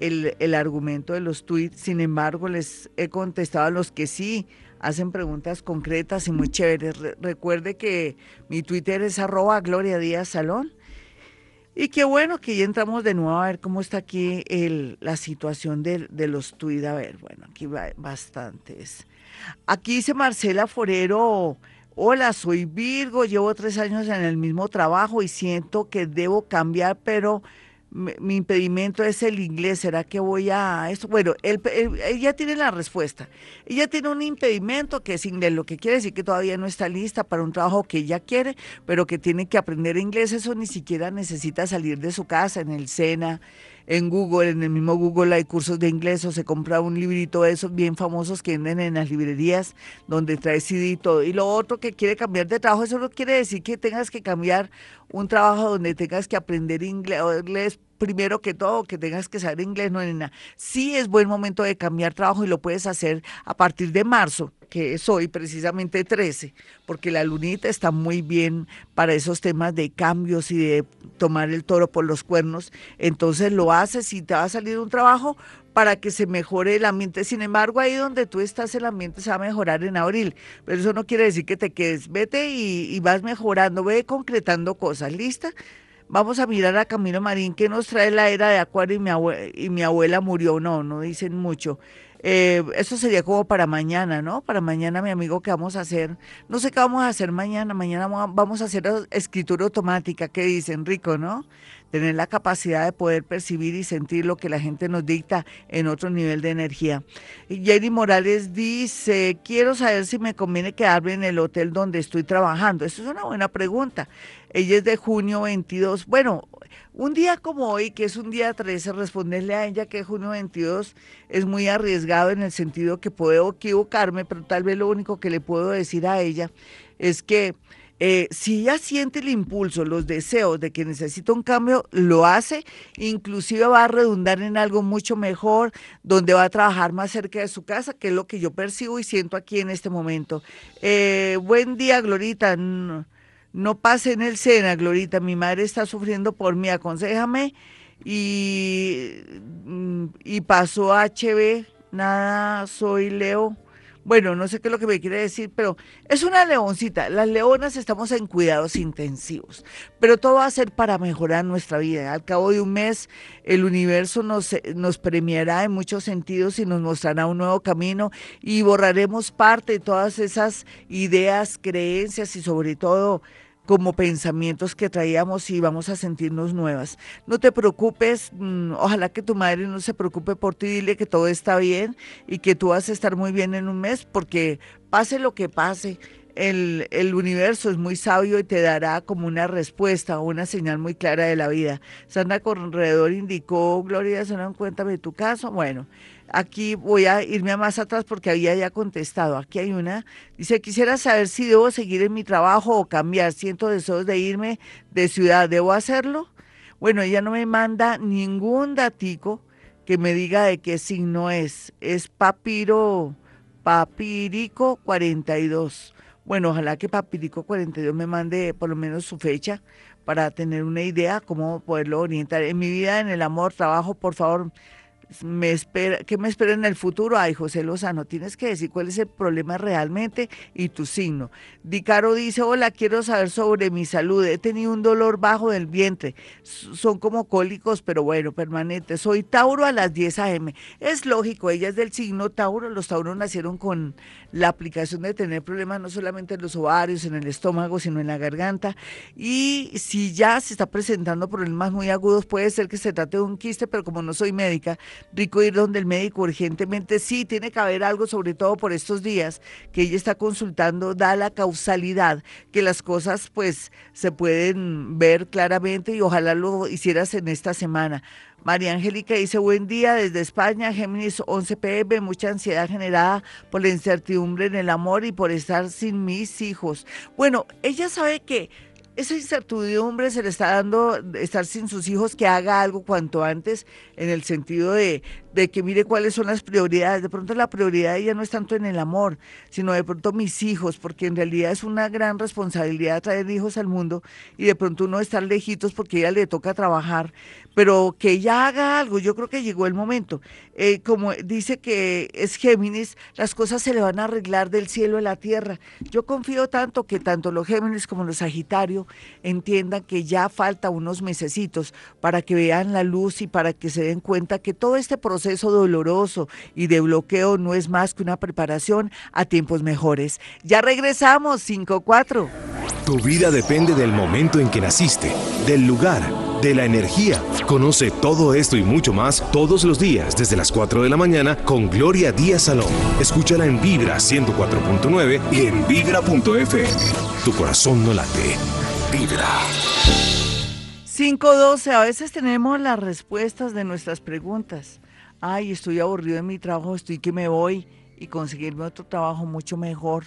el, el argumento de los tweets. Sin embargo, les he contestado a los que sí hacen preguntas concretas y muy chéveres. recuerde que mi Twitter es arroba Gloria Salón y qué bueno que ya entramos de nuevo a ver cómo está aquí el, la situación de, los tuits. A ver, bueno, aquí va bastantes. Aquí dice Marcela Forero, hola, soy Virgo, llevo tres años en el mismo trabajo y siento que debo cambiar, pero mi impedimento es el inglés, ¿será que voy a esto? Bueno, ella tiene la respuesta. Ella tiene un impedimento que es inglés, lo que quiere decir que todavía no está lista para un trabajo que ella quiere, pero que tiene que aprender inglés. Eso ni siquiera necesita salir de su casa, en el SENA, en Google, en el mismo Google hay cursos de inglés o se compra un librito de esos bien famosos que venden en las librerías donde trae CD y todo. Y lo otro que quiere cambiar de trabajo, eso no quiere decir que tengas que cambiar un trabajo donde tengas que aprender inglés primero que todo, que tengas que saber inglés, no nena. Sí es buen momento de cambiar trabajo y lo puedes hacer a partir de marzo que es hoy precisamente 13, porque la lunita está muy bien para esos temas de cambios y de tomar el toro por los cuernos, entonces lo haces y te va a salir un trabajo para que se mejore el ambiente. Sin embargo, ahí donde tú estás, el ambiente se va a mejorar en abril, pero eso no quiere decir que te quedes, vete y, vas mejorando, ve concretando cosas, ¿lista? Vamos a mirar a Camilo Marín, que nos trae la era de Acuario y mi, y mi abuela murió. No, no dicen mucho. Eh, eso sería como para mañana, ¿no? Para mañana, mi amigo, ¿qué vamos a hacer? No sé qué vamos a hacer mañana. Mañana vamos a hacer escritura automática, ¿qué dicen? Rico, ¿no? Tener la capacidad de poder percibir y sentir lo que la gente nos dicta en otro nivel de energía. Jenny Morales dice, quiero saber si me conviene quedarme en el hotel donde estoy trabajando. Eso es una buena pregunta. Ella es de junio 22. Bueno, un día como hoy, que es un día 13, responderle a ella que junio 22 es muy arriesgado en el sentido que puedo equivocarme, pero tal vez lo único que le puedo decir a ella es que eh, si ella siente el impulso, los deseos de que necesita un cambio, lo hace, inclusive va a redundar en algo mucho mejor, donde va a trabajar más cerca de su casa, que es lo que yo percibo y siento aquí en este momento. Eh, buen día, Glorita. No pase en el Sena, Glorita, mi madre está sufriendo por mí, aconsejame. Y, mm, y pasó HB, nada, soy Leo. Bueno, no sé qué es lo que me quiere decir, pero es una leoncita. Las leonas estamos en cuidados intensivos, pero todo va a ser para mejorar nuestra vida. Al cabo de un mes, el universo nos, nos premiará en muchos sentidos y nos mostrará un nuevo camino y borraremos parte de todas esas ideas, creencias y sobre todo como pensamientos que traíamos y vamos a sentirnos nuevas. No te preocupes, mm, ojalá que tu madre no se preocupe por ti, dile que todo está bien y que tú vas a estar muy bien en un mes porque pase lo que pase, el, el, universo es muy sabio y te dará como una respuesta o una señal muy clara de la vida. Sandra Corredor indicó, Gloria, ¿se dan cuenta de tu caso? Bueno, aquí voy a irme a más atrás porque había ya contestado. Aquí hay una, dice, quisiera saber si debo seguir en mi trabajo o cambiar. Siento deseos de irme de ciudad, ¿debo hacerlo? Bueno, ella no me manda ningún datico que me diga de qué signo es. Es papiro, papirico 42. Bueno, ojalá que Papirico 42 me mande por lo menos su fecha para tener una idea cómo poderlo orientar. En mi vida, en el amor, trabajo, por favor, me espera, ¿qué me espera en el futuro? Ay, José Lozano, tienes que decir cuál es el problema realmente y tu signo. Dicaro dice, hola, quiero saber sobre mi salud. He tenido un dolor bajo del vientre. Son como cólicos, pero bueno, permanentes. Soy Tauro a las 10 a.m. Es lógico, ella es del signo Tauro. Los Tauros nacieron con la aplicación de tener problemas no solamente en los ovarios, en el estómago, sino en la garganta. Y si ya se está presentando problemas muy agudos, puede ser que se trate de un quiste, pero como no soy médica, rico ir donde el médico urgentemente. Sí, tiene que haber algo, sobre todo por estos días que ella está consultando, da la causalidad, que las cosas pues se pueden ver claramente y ojalá lo hicieras en esta semana. María Angélica dice, buen día desde España, Géminis 11 pm, mucha ansiedad generada por la incertidumbre en el amor y por estar sin mis hijos. Bueno, ella sabe que esa incertidumbre se le está dando estar sin sus hijos, que haga algo cuanto antes, en el sentido de, de que mire cuáles son las prioridades. De pronto la prioridad ya no es tanto en el amor, sino de pronto mis hijos, porque en realidad es una gran responsabilidad traer hijos al mundo y de pronto uno estar lejitos porque ella le toca trabajar, pero que ella haga algo, yo creo que llegó el momento. Eh, como dice que es Géminis, las cosas se le van a arreglar del cielo a la tierra. Yo confío tanto que tanto los Géminis como los Sagitario entiendan que ya falta unos mesecitos para que vean la luz y para que se den cuenta que todo este proceso doloroso y de bloqueo no es más que una preparación a tiempos mejores. Ya regresamos, 5-4. Tu vida depende del momento en que naciste, del lugar, de la energía. Conoce todo esto y mucho más todos los días desde las 4 de la mañana con Gloria Díaz Salón. Escúchala en Vibra 104.9 y en vibra.fm. Tu corazón no late Vibra. 512, a veces tenemos las respuestas de nuestras preguntas. Ay, estoy aburrido de mi trabajo, estoy que me voy y conseguirme otro trabajo mucho mejor.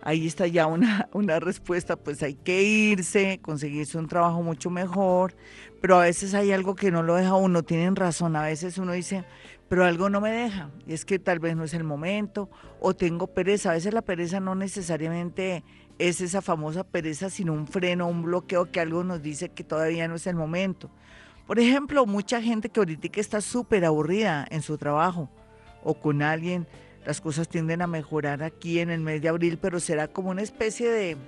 Ahí está ya una, una respuesta, pues hay que irse, conseguirse un trabajo mucho mejor, pero a veces hay algo que no lo deja uno, tienen razón, a veces uno dice, pero algo no me deja, y es que tal vez no es el momento, o tengo pereza, a veces la pereza no necesariamente es esa famosa pereza, sino un freno, un bloqueo que algo nos dice que todavía no es el momento. Por ejemplo, mucha gente que ahorita está súper aburrida en su trabajo o con alguien, las cosas tienden a mejorar aquí en el mes de abril, pero será como una especie de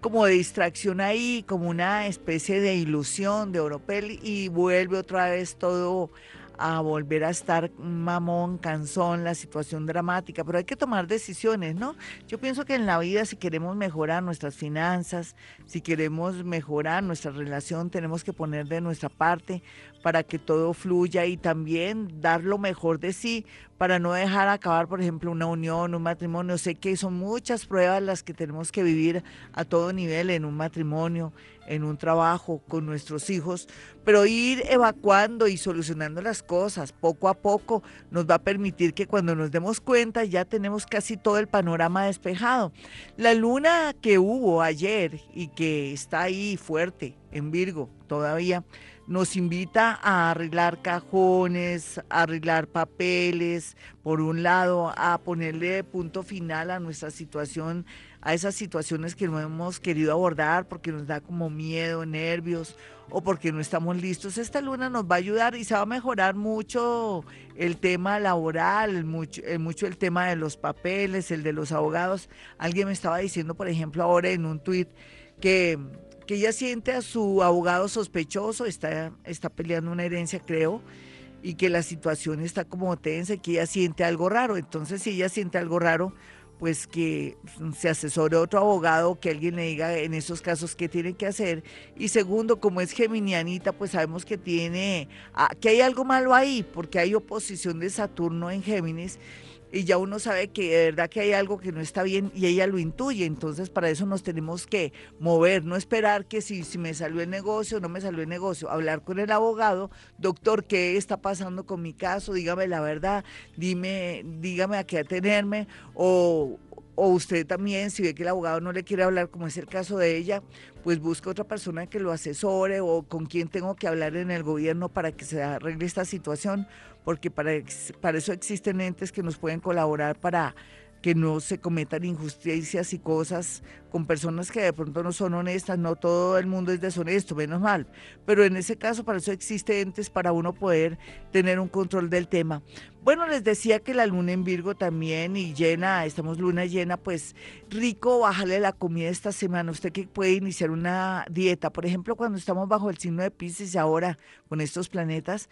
como de distracción ahí, como una especie de ilusión de Oropel y vuelve otra vez todo a volver a estar mamón, cansón, la situación dramática, pero hay que tomar decisiones, ¿no? Yo pienso que en la vida si queremos mejorar nuestras finanzas, si queremos mejorar nuestra relación, tenemos que poner de nuestra parte para que todo fluya y también dar lo mejor de sí para no dejar acabar, por ejemplo, una unión, un matrimonio. Sé que son muchas pruebas las que tenemos que vivir a todo nivel en un matrimonio, en un trabajo, con nuestros hijos, pero ir evacuando y solucionando las cosas poco a poco nos va a permitir que cuando nos demos cuenta ya tenemos casi todo el panorama despejado. La luna que hubo ayer y que está ahí fuerte en Virgo todavía, nos invita a arreglar cajones, a arreglar papeles, por un lado, a ponerle punto final a nuestra situación, a esas situaciones que no hemos querido abordar porque nos da como miedo, nervios o porque no estamos listos. Esta luna nos va a ayudar y se va a mejorar mucho el tema laboral, mucho, eh, el tema de los papeles, el de los abogados. Alguien me estaba diciendo, por ejemplo, ahora en un tuit que que ella siente a su abogado sospechoso, está, está peleando una herencia, creo, y que la situación está como tensa que ella siente algo raro. Entonces, si ella siente algo raro, pues que se asesore otro abogado, que alguien le diga en esos casos qué tiene que hacer. Y segundo, como es geminianita, pues sabemos que tiene, ah, que hay algo malo ahí, porque hay oposición de Saturno en Géminis y ya uno sabe que de verdad que hay algo que no está bien y ella lo intuye. Entonces, para eso nos tenemos que mover, no esperar que si, si me salió el negocio o no me salió el negocio, hablar con el abogado, doctor, ¿qué está pasando con mi caso? Dígame la verdad, dime, dígame a qué atenerme o, o usted también, si ve que el abogado no le quiere hablar, como es el caso de ella, pues busca otra persona que lo asesore o con quien tengo que hablar en el gobierno para que se arregle esta situación, porque para, para eso existen entes que nos pueden colaborar para que no se cometan injusticias y cosas con personas que de pronto no son honestas, no todo el mundo es deshonesto, menos mal, pero en ese caso para eso existen entes para uno poder tener un control del tema. Bueno, les decía que la luna en Virgo también y llena, estamos luna llena, pues rico bajarle la comida esta semana. Usted que puede iniciar una dieta, por ejemplo, cuando estamos bajo el signo de Pisces ahora con estos planetas,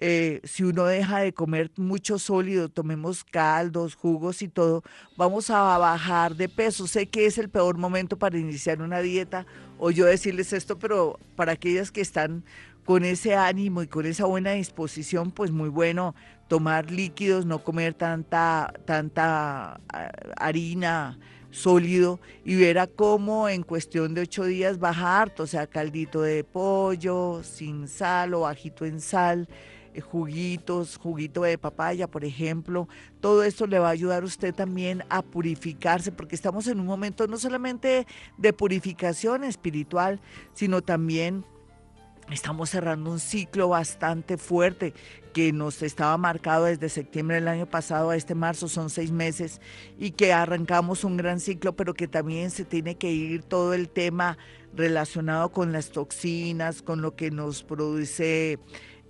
eh, si uno deja de comer mucho sólido, tomemos caldos, jugos y todo, vamos a bajar de peso. Sé que es el peor momento para iniciar una dieta o yo decirles esto, pero para aquellas que están con ese ánimo y con esa buena disposición, pues muy bueno tomar líquidos, no comer tanta, tanta ah, harina, sólido y verá cómo en cuestión de ocho días baja harto, o sea, caldito de pollo, sin sal o bajito en sal, juguitos, juguito de papaya, por ejemplo. Todo esto le va a ayudar a usted también a purificarse, porque estamos en un momento no solamente de purificación espiritual, sino también estamos cerrando un ciclo bastante fuerte que nos estaba marcado desde septiembre del año pasado a este marzo, son seis meses, y que arrancamos un gran ciclo, pero que también se tiene que ir todo el tema relacionado con las toxinas, con lo que nos produce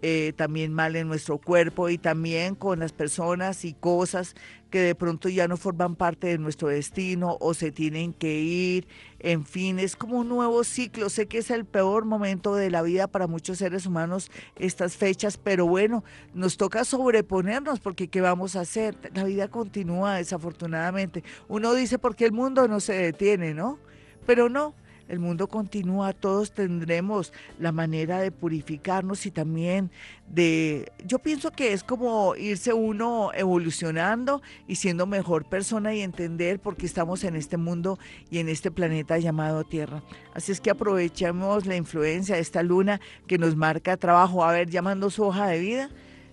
eh, también mal en nuestro cuerpo y también con las personas y cosas que de pronto ya no forman parte de nuestro destino o se tienen que ir. En fin, es como un nuevo ciclo. Sé que es el peor momento de la vida para muchos seres humanos estas fechas, pero bueno, nos toca sobreponernos porque ¿qué vamos a hacer? La vida continúa desafortunadamente. Uno dice porque el mundo no se detiene, ¿no? Pero no, el mundo continúa, todos tendremos la manera de purificarnos y también de, yo pienso que es como irse uno evolucionando y siendo mejor persona y entender por qué estamos en este mundo y en este planeta llamado Tierra. Así es que aprovechemos la influencia de esta luna que nos marca trabajo. A ver, llamando su hoja de vida.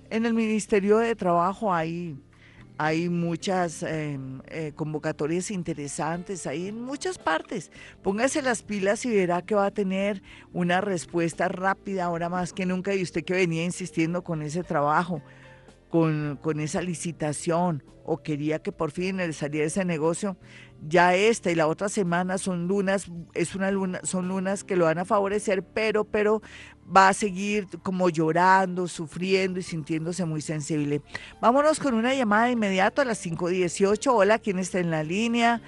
En el Ministerio de Trabajo hay hay muchas em, eh, convocatorias interesantes, hay en muchas partes. Póngase las pilas y verá que va a tener una respuesta rápida ahora más que nunca y usted que venía insistiendo con ese trabajo, con, con esa licitación o quería que por fin le saliera ese negocio, ya esta y la otra semana son lunas, es una luna, son lunas que lo van a favorecer, pero, pero va a seguir como llorando, sufriendo y sintiéndose muy sensible. Vámonos con una llamada de inmediato a las 5.18. Hola, ¿quién está en la línea?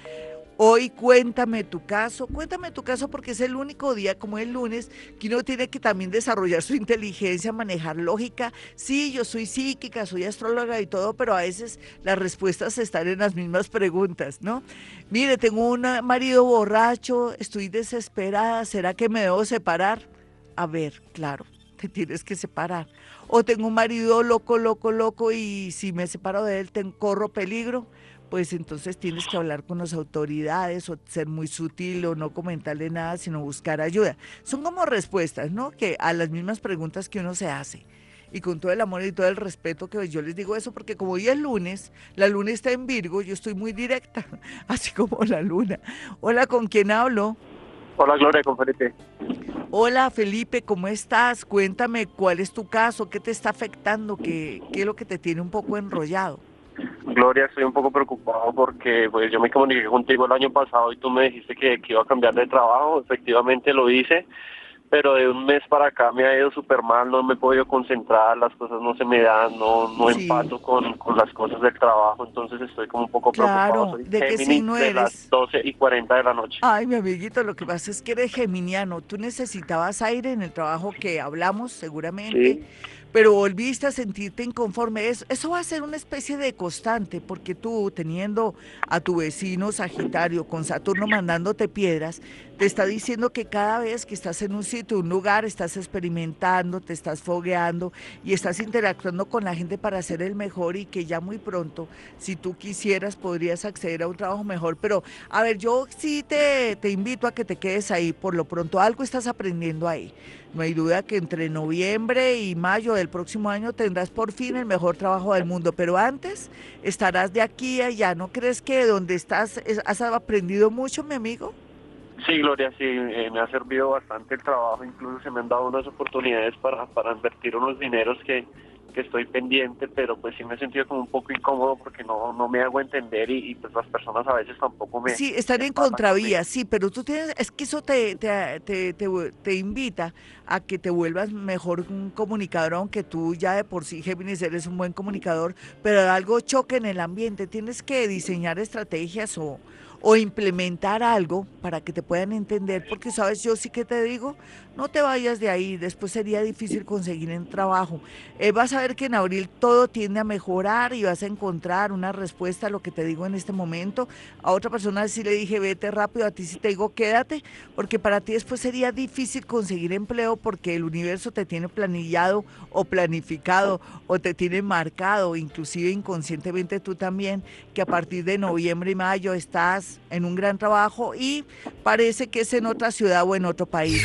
Hoy cuéntame tu caso, cuéntame tu caso porque es el único día como el lunes que uno tiene que también desarrollar su inteligencia, manejar lógica. Sí, yo soy psíquica, soy astróloga y todo, pero a veces las respuestas están en las mismas preguntas, ¿no? Mire, tengo un marido borracho, estoy desesperada, ¿será que me debo separar? A ver, claro, te tienes que separar. O tengo un marido loco, loco, loco y si me separo de él, te corro peligro pues entonces tienes que hablar con las autoridades o ser muy sutil o no comentarle nada, sino buscar ayuda. Son como respuestas, ¿no? Que a las mismas preguntas que uno se hace. Y con todo el amor y todo el respeto que yo les digo eso, porque como hoy es lunes, la luna está en Virgo, yo estoy muy directa, así como la luna. Hola, ¿con quién hablo? Hola, Gloria, con Felipe. Hola, Felipe, ¿cómo estás? Cuéntame cuál es tu caso, qué te está afectando, qué, qué es lo que te tiene un poco enrollado. Gloria, estoy un poco preocupado porque pues yo me comuniqué contigo el año pasado y tú me dijiste que, iba a cambiar de trabajo, efectivamente lo hice, pero de un mes para acá me ha ido súper mal, no me he podido concentrar, las cosas no se me dan, no, no empato con, las cosas del trabajo, entonces estoy como un poco preocupado. ¿de qué signo eres? De las 12 y 40 de la noche. Ay, mi amiguito, lo que pasa es que eres geminiano, tú necesitabas aire en el trabajo que hablamos seguramente. Sí pero volviste a sentirte inconforme. Eso, eso va a ser una especie de constante, porque tú teniendo a tu vecino Sagitario con Saturno mandándote piedras, te está diciendo que cada vez que estás en un sitio, un lugar, estás experimentando, te estás fogueando y estás interactuando con la gente para ser el mejor y que ya muy pronto, si tú quisieras, podrías acceder a un trabajo mejor. Pero, a ver, yo sí te, te invito a que te quedes ahí. Por lo pronto, algo estás aprendiendo ahí. No hay duda que entre noviembre y mayo del próximo año tendrás por fin el mejor trabajo del mundo, pero antes estarás de aquí a allá. ¿No crees que donde estás has aprendido mucho, mi amigo? Sí, Gloria, sí, eh, me ha servido bastante el trabajo, incluso se me han dado unas oportunidades para, para invertir unos dineros que, que estoy pendiente, pero pues sí me he sentido como un poco incómodo porque no, no me hago entender y, pues las personas a veces tampoco me... Sí, están en contravía, sí, pero tú tienes, es que eso te, te, te, te, invita a que te vuelvas mejor un comunicador, aunque tú ya de por sí, Géminis, eres un buen comunicador, pero algo choque en el ambiente, tienes que diseñar estrategias o o implementar algo para que te puedan entender, porque sabes, yo sí que te digo, no te vayas de ahí, después sería difícil conseguir un trabajo. Eh, vas a ver que en abril todo tiende a mejorar y vas a encontrar una respuesta a lo que te digo en este momento. A otra persona sí le dije, vete rápido, a ti sí te digo, quédate, porque para ti después sería difícil conseguir empleo porque el universo te tiene planillado o planificado o te tiene marcado, inclusive inconscientemente tú también, que a partir de noviembre y mayo estás en un gran trabajo y parece que es en otra ciudad o en otro país.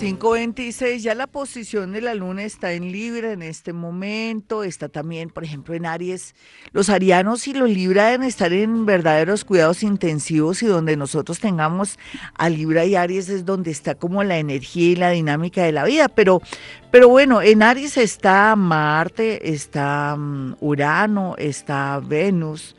526, ya la posición de la luna está en Libra en este momento, está también, por ejemplo, en Aries. Los arianos y los Libra deben estar en verdaderos cuidados intensivos y donde nosotros tengamos a Libra y Aries es donde está como la energía y la dinámica de la vida. Pero, pero bueno, en Aries está Marte, está mm, Urano, está Venus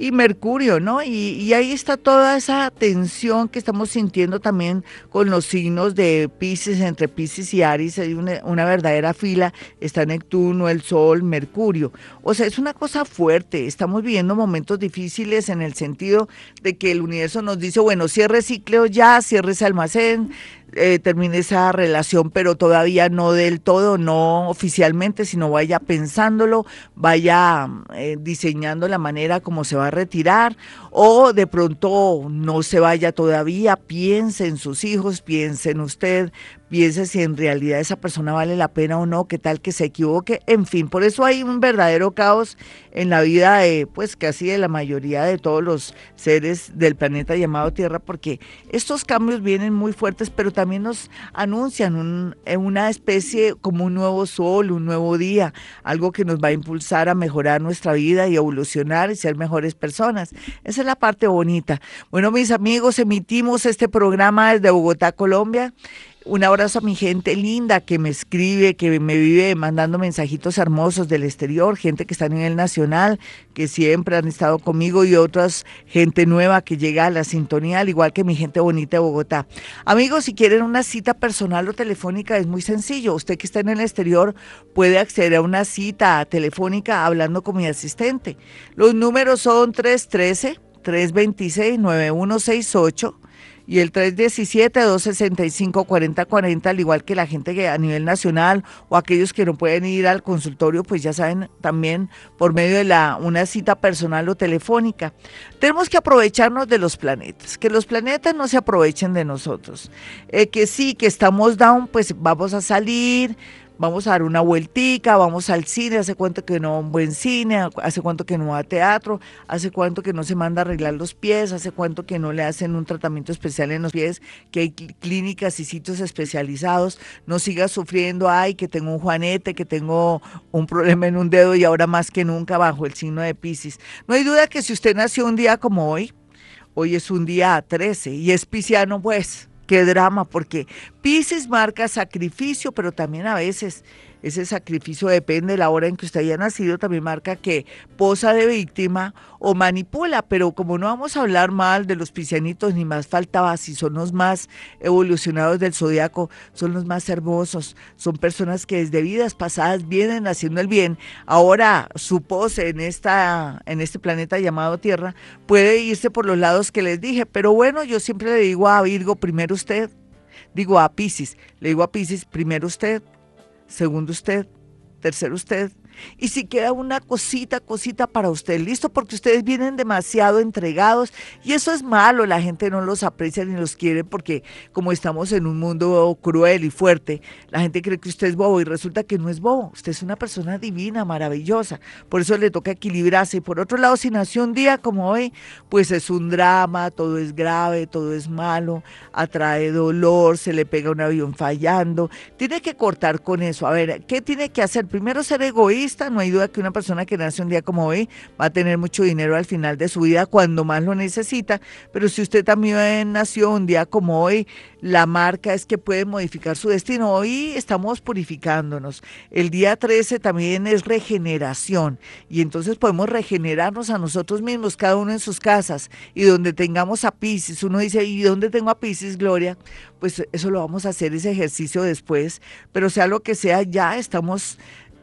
y Mercurio, ¿no? Y, ahí está toda esa tensión que estamos sintiendo también con los signos de Pisces, entre Pisces y Aries, hay una, una, verdadera fila, está Neptuno, el Sol, Mercurio. O sea, es una cosa fuerte, estamos viviendo momentos difíciles en el sentido de que el universo nos dice, bueno, cierre ciclo ya, cierre ese almacén, eh, termine esa relación, pero todavía no del todo, no oficialmente, sino vaya pensándolo, vaya eh, diseñando la manera como se va a retirar, o de pronto no se vaya todavía, piense en sus hijos, piense en usted, piense si en realidad esa persona vale la pena o no, qué tal que se equivoque, en fin, por eso hay un verdadero caos en la vida de, pues casi de la mayoría de todos los seres del planeta llamado Tierra, porque estos cambios vienen muy fuertes, pero también nos anuncian eh, una especie como un nuevo sol, un nuevo día, algo que nos va a impulsar a mejorar nuestra vida y evolucionar y ser mejores personas. Esa es la parte bonita. Bueno, mis amigos, emitimos este programa desde Bogotá, Colombia. Un abrazo a mi gente linda que me escribe, que me vive mandando mensajitos hermosos del exterior, gente que está a nivel nacional, que siempre han estado conmigo y otras gente nueva que llega a la sintonía, al igual que mi gente bonita de Bogotá. Amigos, si quieren una cita personal o telefónica es muy sencillo. Usted que está en el exterior puede acceder a una cita telefónica hablando con mi asistente. Los números son 313 326 9168 y el 317-265-4040, al igual que la gente que a nivel nacional o aquellos que no pueden ir al consultorio, pues ya saben, también por medio de la, una cita personal o telefónica. Tenemos que aprovecharnos de los planetas, que los planetas no se aprovechen de nosotros. Eh, que sí, que estamos down, pues vamos a salir, vamos a dar una vueltica, vamos al cine, hace cuánto que no un buen cine, hace cuánto que no va a teatro, hace cuánto que no se manda a arreglar los pies, hace cuánto que no le hacen un tratamiento especial en los pies, que hay clínicas y sitios especializados, no siga sufriendo, ay, que tengo un juanete, que tengo un problema en un dedo y ahora más que nunca bajo el signo de Pisces. No hay duda que si usted nació un día como hoy, hoy es un día 13 y es pisciano, pues qué drama, porque Pisces marca sacrificio, pero también a veces ese sacrificio depende de la hora en que usted haya nacido, también marca que posa de víctima o manipula, pero como no vamos a hablar mal de los piscianitos, ni más faltaba, si son los más evolucionados del zodiaco, son los más hermosos, son personas que desde vidas pasadas vienen haciendo el bien, ahora su pose en, esta, en este planeta llamado Tierra puede irse por los lados que les dije, pero bueno, yo siempre le digo a Virgo, primero usted, digo a Pisces, le digo a Pisces, primero usted, segundo usted, tercero usted, y si queda una cosita, cosita para usted, listo, porque ustedes vienen demasiado entregados y eso es malo, la gente no los aprecia ni los quiere porque como estamos en un mundo cruel y fuerte, la gente cree que usted es bobo y resulta que no es bobo, usted es una persona divina, maravillosa, por eso le toca equilibrarse y por otro lado, si nació un día como hoy, pues es un drama, todo es grave, todo es malo, atrae dolor, se le pega un avión fallando, tiene que cortar con eso, a ver, ¿qué tiene que hacer? Primero ser egoísta, no hay duda que una persona que nace un día como hoy va a tener mucho dinero al final de su vida cuando más lo necesita, pero si usted también nació un día como hoy, la marca es que puede modificar su destino. Hoy estamos purificándonos. El día 13 también es regeneración y entonces podemos regenerarnos a nosotros mismos, cada uno en sus casas y donde tengamos a Pisces. Uno dice, ¿y dónde tengo a Pisces, Gloria? Pues eso lo vamos a hacer ese ejercicio después, pero sea lo que sea, ya estamos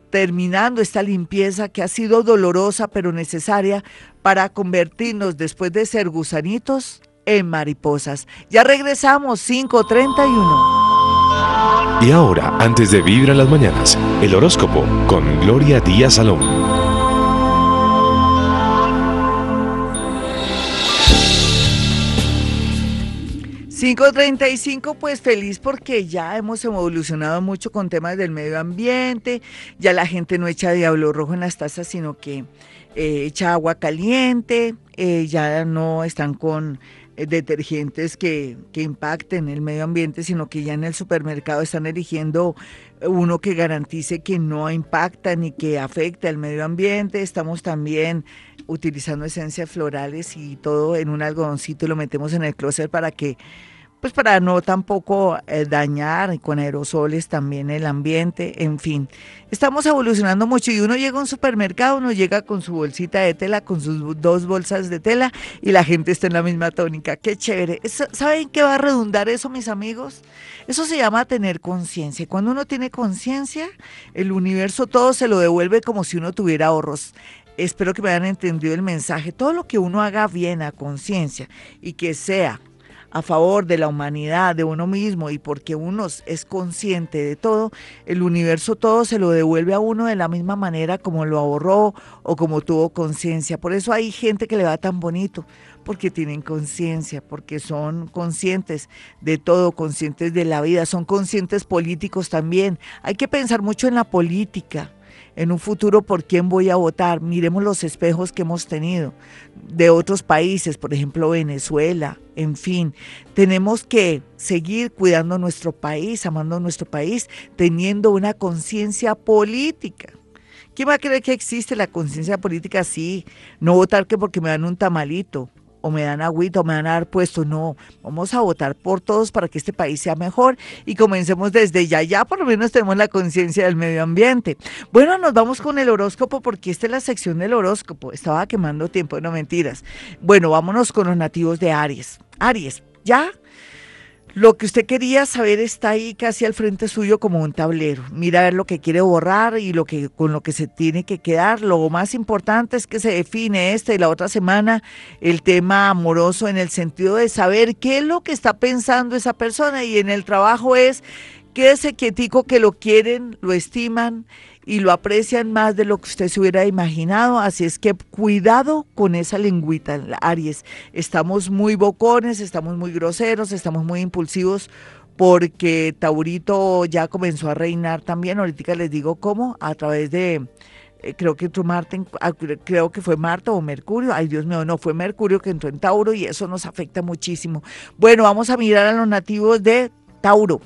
terminando esta limpieza que ha sido dolorosa pero necesaria para convertirnos después de ser gusanitos en mariposas. Ya regresamos 531. Y ahora, antes de vivir las mañanas, el horóscopo con Gloria Díaz Salón. 535, pues feliz porque ya hemos evolucionado mucho con temas del medio ambiente, ya la gente no echa diablo rojo en las tazas, sino que eh, echa agua caliente, eh, ya no están con eh, detergentes que, que impacten el medio ambiente, sino que ya en el supermercado están eligiendo uno que garantice que no impacta ni que afecte al medio ambiente. Estamos también utilizando esencias florales y todo en un algodoncito y lo metemos en el closet para que pues para no tampoco eh, dañar con aerosoles también el ambiente, en fin. Estamos evolucionando mucho y uno llega a un supermercado, uno llega con su bolsita de tela, con sus dos bolsas de tela y la gente está en la misma tónica. Qué chévere. ¿Saben qué va a redundar eso, mis amigos? Eso se llama tener conciencia. Cuando uno tiene conciencia, el universo todo se lo devuelve como si uno tuviera ahorros espero que me hayan entendido el mensaje. Todo lo que uno haga bien a conciencia y que sea a favor de la humanidad, de uno mismo y porque uno es consciente de todo, el universo todo se lo devuelve a uno de la misma manera como lo ahorró o como tuvo conciencia. Por eso hay gente que le va tan bonito, porque tienen conciencia, porque son conscientes de todo, conscientes de la vida, son conscientes políticos también. Hay que pensar mucho en la política en un futuro por quién voy a votar. Miremos los espejos que hemos tenido de otros países, por ejemplo Venezuela, en fin. Tenemos que seguir cuidando nuestro país, amando nuestro país, teniendo una conciencia política. ¿Quién va a creer que existe la conciencia política así? No votar que porque me dan un tamalito o me dan agüita o me dan a dar puesto. No, vamos a votar por todos para que este país sea mejor y comencemos desde ya. Ya por lo menos tenemos la conciencia del medio ambiente. Bueno, nos vamos con el horóscopo porque esta es la sección del horóscopo. Estaba quemando tiempo, no mentiras. Bueno, vámonos con los nativos de Aries. Aries, ya lo que usted quería saber está ahí casi al frente suyo como un tablero. Mira a ver lo que quiere borrar y lo que con lo que se tiene que quedar. Lo más importante es que se define esta y la otra semana el tema amoroso en el sentido de saber qué es lo que está pensando esa persona y en el trabajo es quédese quietico que lo quieren, lo estiman y lo aprecian más de lo que usted se hubiera imaginado. Así es que cuidado con esa lengüita, Aries. Estamos muy bocones, estamos muy groseros, estamos muy impulsivos porque Taurito ya comenzó a reinar también, ahorita les digo cómo, a través de, eh, creo que entró Marte, ah, creo que fue Marte o Mercurio, ay Dios mío, no, fue Mercurio que entró en Tauro y eso nos afecta muchísimo. Bueno, vamos a mirar a los nativos de Tauro.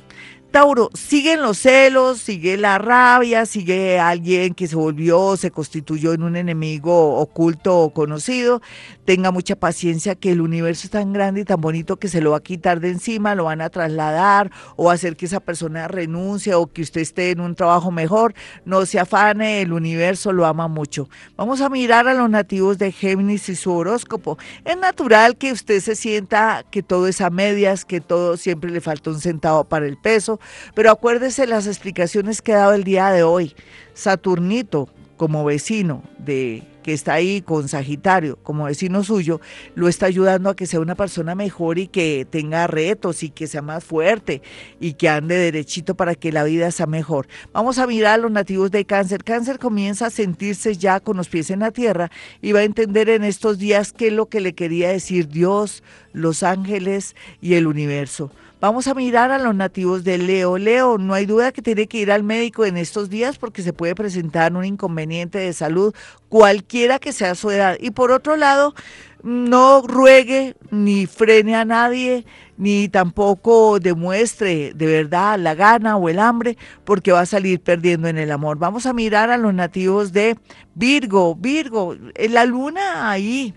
Tauro, siguen los celos, sigue la rabia, sigue alguien que se volvió, se constituyó en un enemigo oculto o conocido. Tenga mucha paciencia que el universo es tan grande y tan bonito que se lo va a quitar de encima, lo van a trasladar o hacer que esa persona renuncie o que usted esté en un trabajo mejor. No se afane, el universo lo ama mucho. Vamos a mirar a los nativos de Géminis y su horóscopo. Es natural que usted se sienta que todo es a medias, que todo siempre le falta un centavo para el peso pero acuérdese las explicaciones que he dado el día de hoy. Saturnito, como vecino de que está ahí con Sagitario como vecino suyo, lo está ayudando a que sea una persona mejor y que tenga retos y que sea más fuerte y que ande derechito para que la vida sea mejor. Vamos a mirar a los nativos de cáncer. Cáncer comienza a sentirse ya con los pies en la tierra y va a entender en estos días qué es lo que le quería decir Dios, los ángeles y el universo. Vamos a mirar a los nativos de Leo. Leo, no hay duda que tiene que ir al médico en estos días porque se puede presentar un inconveniente de salud, cualquiera que sea su edad. Y por otro lado, no ruegue ni frene a nadie, ni tampoco demuestre de verdad la gana o el hambre, porque va a salir perdiendo en el amor. Vamos a mirar a los nativos de Virgo. Virgo, la luna ahí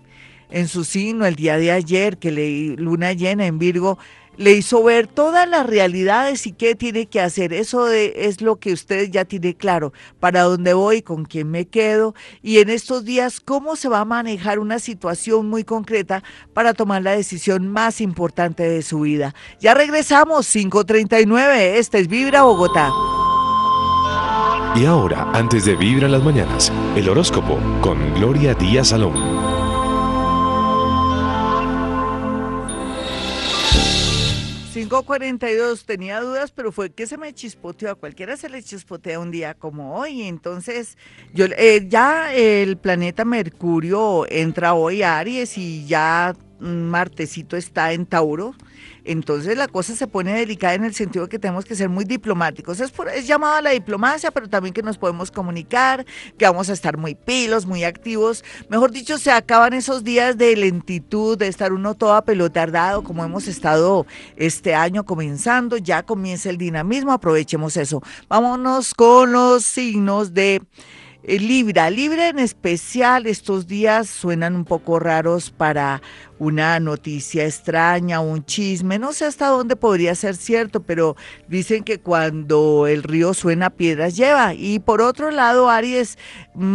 en su signo el día de ayer, que le luna llena en Virgo, le hizo ver todas las realidades y qué tiene que hacer. Eso es lo que usted ya tiene claro, para dónde voy, con quién me quedo y en estos días cómo se va a manejar una situación muy concreta para tomar la decisión más importante de su vida. Ya regresamos, 539, este es Vibra Bogotá. Y ahora, antes de Vibra las mañanas, el horóscopo con Gloria Díaz Salón. 542 tenía dudas, pero fue que se me chispoteó. A cualquiera se le chispotea un día como hoy. Entonces, yo eh, ya el planeta Mercurio entra hoy a Aries y ya Martecito está en Tauro. Entonces la cosa se pone delicada en el sentido de que tenemos que ser muy diplomáticos. Es, es llamado a la diplomacia, pero también que nos podemos comunicar, que vamos a estar muy pilos, muy activos. Mejor dicho, se acaban esos días de lentitud, de estar uno todo apelotardado, como hemos estado este año comenzando. Ya comienza el dinamismo, aprovechemos eso. Vámonos con los signos de... Eh, Libra, Libra en especial, estos días suenan un poco raros para una noticia extraña, un chisme, no sé hasta dónde podría ser cierto, pero dicen que cuando el río suena piedras lleva. Y por otro lado, Aries,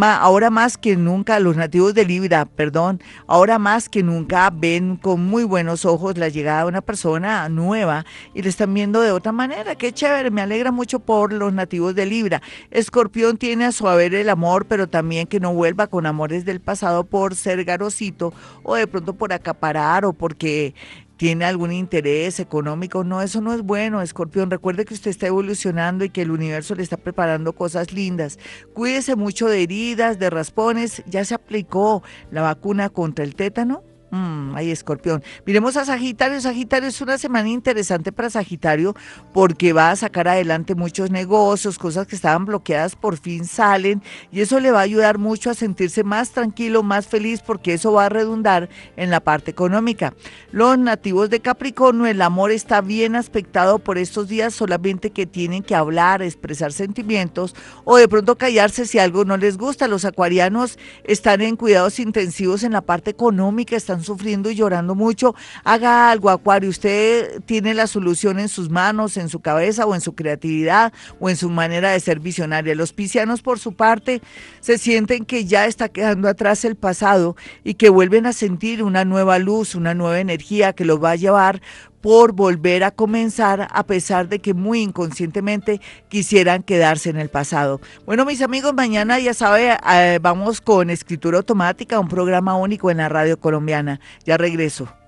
ahora más que nunca, los nativos de Libra, perdón, ahora más que nunca ven con muy buenos ojos la llegada de una persona nueva y le están viendo de otra manera. Qué chévere, me alegra mucho por los nativos de Libra. Escorpión tiene a su haber el amor, pero también que no vuelva con amores del pasado por ser garosito o de pronto por acá parar o porque tiene algún interés económico. No, eso no es bueno, Escorpión. Recuerde que usted está evolucionando y que el universo le está preparando cosas lindas. Cuídese mucho de heridas, de raspones. Ya se aplicó la vacuna contra el tétano. Mm, ay, escorpión. Miremos a Sagitario. Sagitario es una semana interesante para Sagitario porque va a sacar adelante muchos negocios, cosas que estaban bloqueadas por fin salen y eso le va a ayudar mucho a sentirse más tranquilo, más feliz porque eso va a redundar en la parte económica. Los nativos de Capricornio, el amor está bien aspectado por estos días, solamente que tienen que hablar, expresar sentimientos o de pronto callarse si algo no les gusta. Los acuarianos están en cuidados intensivos en la parte económica, están sufriendo y llorando mucho, haga algo, Acuario. Usted tiene la solución en sus manos, en su cabeza o en su creatividad o en su manera de ser visionaria. Los piscianos, por su parte, se sienten que ya está quedando atrás el pasado y que vuelven a sentir una nueva luz, una nueva energía que los va a llevar por volver a comenzar a pesar de que muy inconscientemente quisieran quedarse en el pasado. Bueno, mis amigos, mañana ya sabe, eh, vamos con Escritura Automática, un programa único en la radio colombiana. Ya regreso.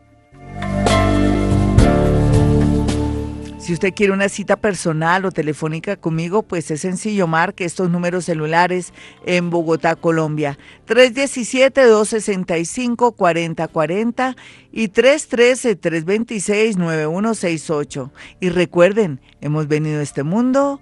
Si usted quiere una cita personal o telefónica conmigo, pues es sencillo, marque estos números celulares en Bogotá, Colombia. 317-265-4040 y 313-326-9168. Y recuerden, hemos venido a este mundo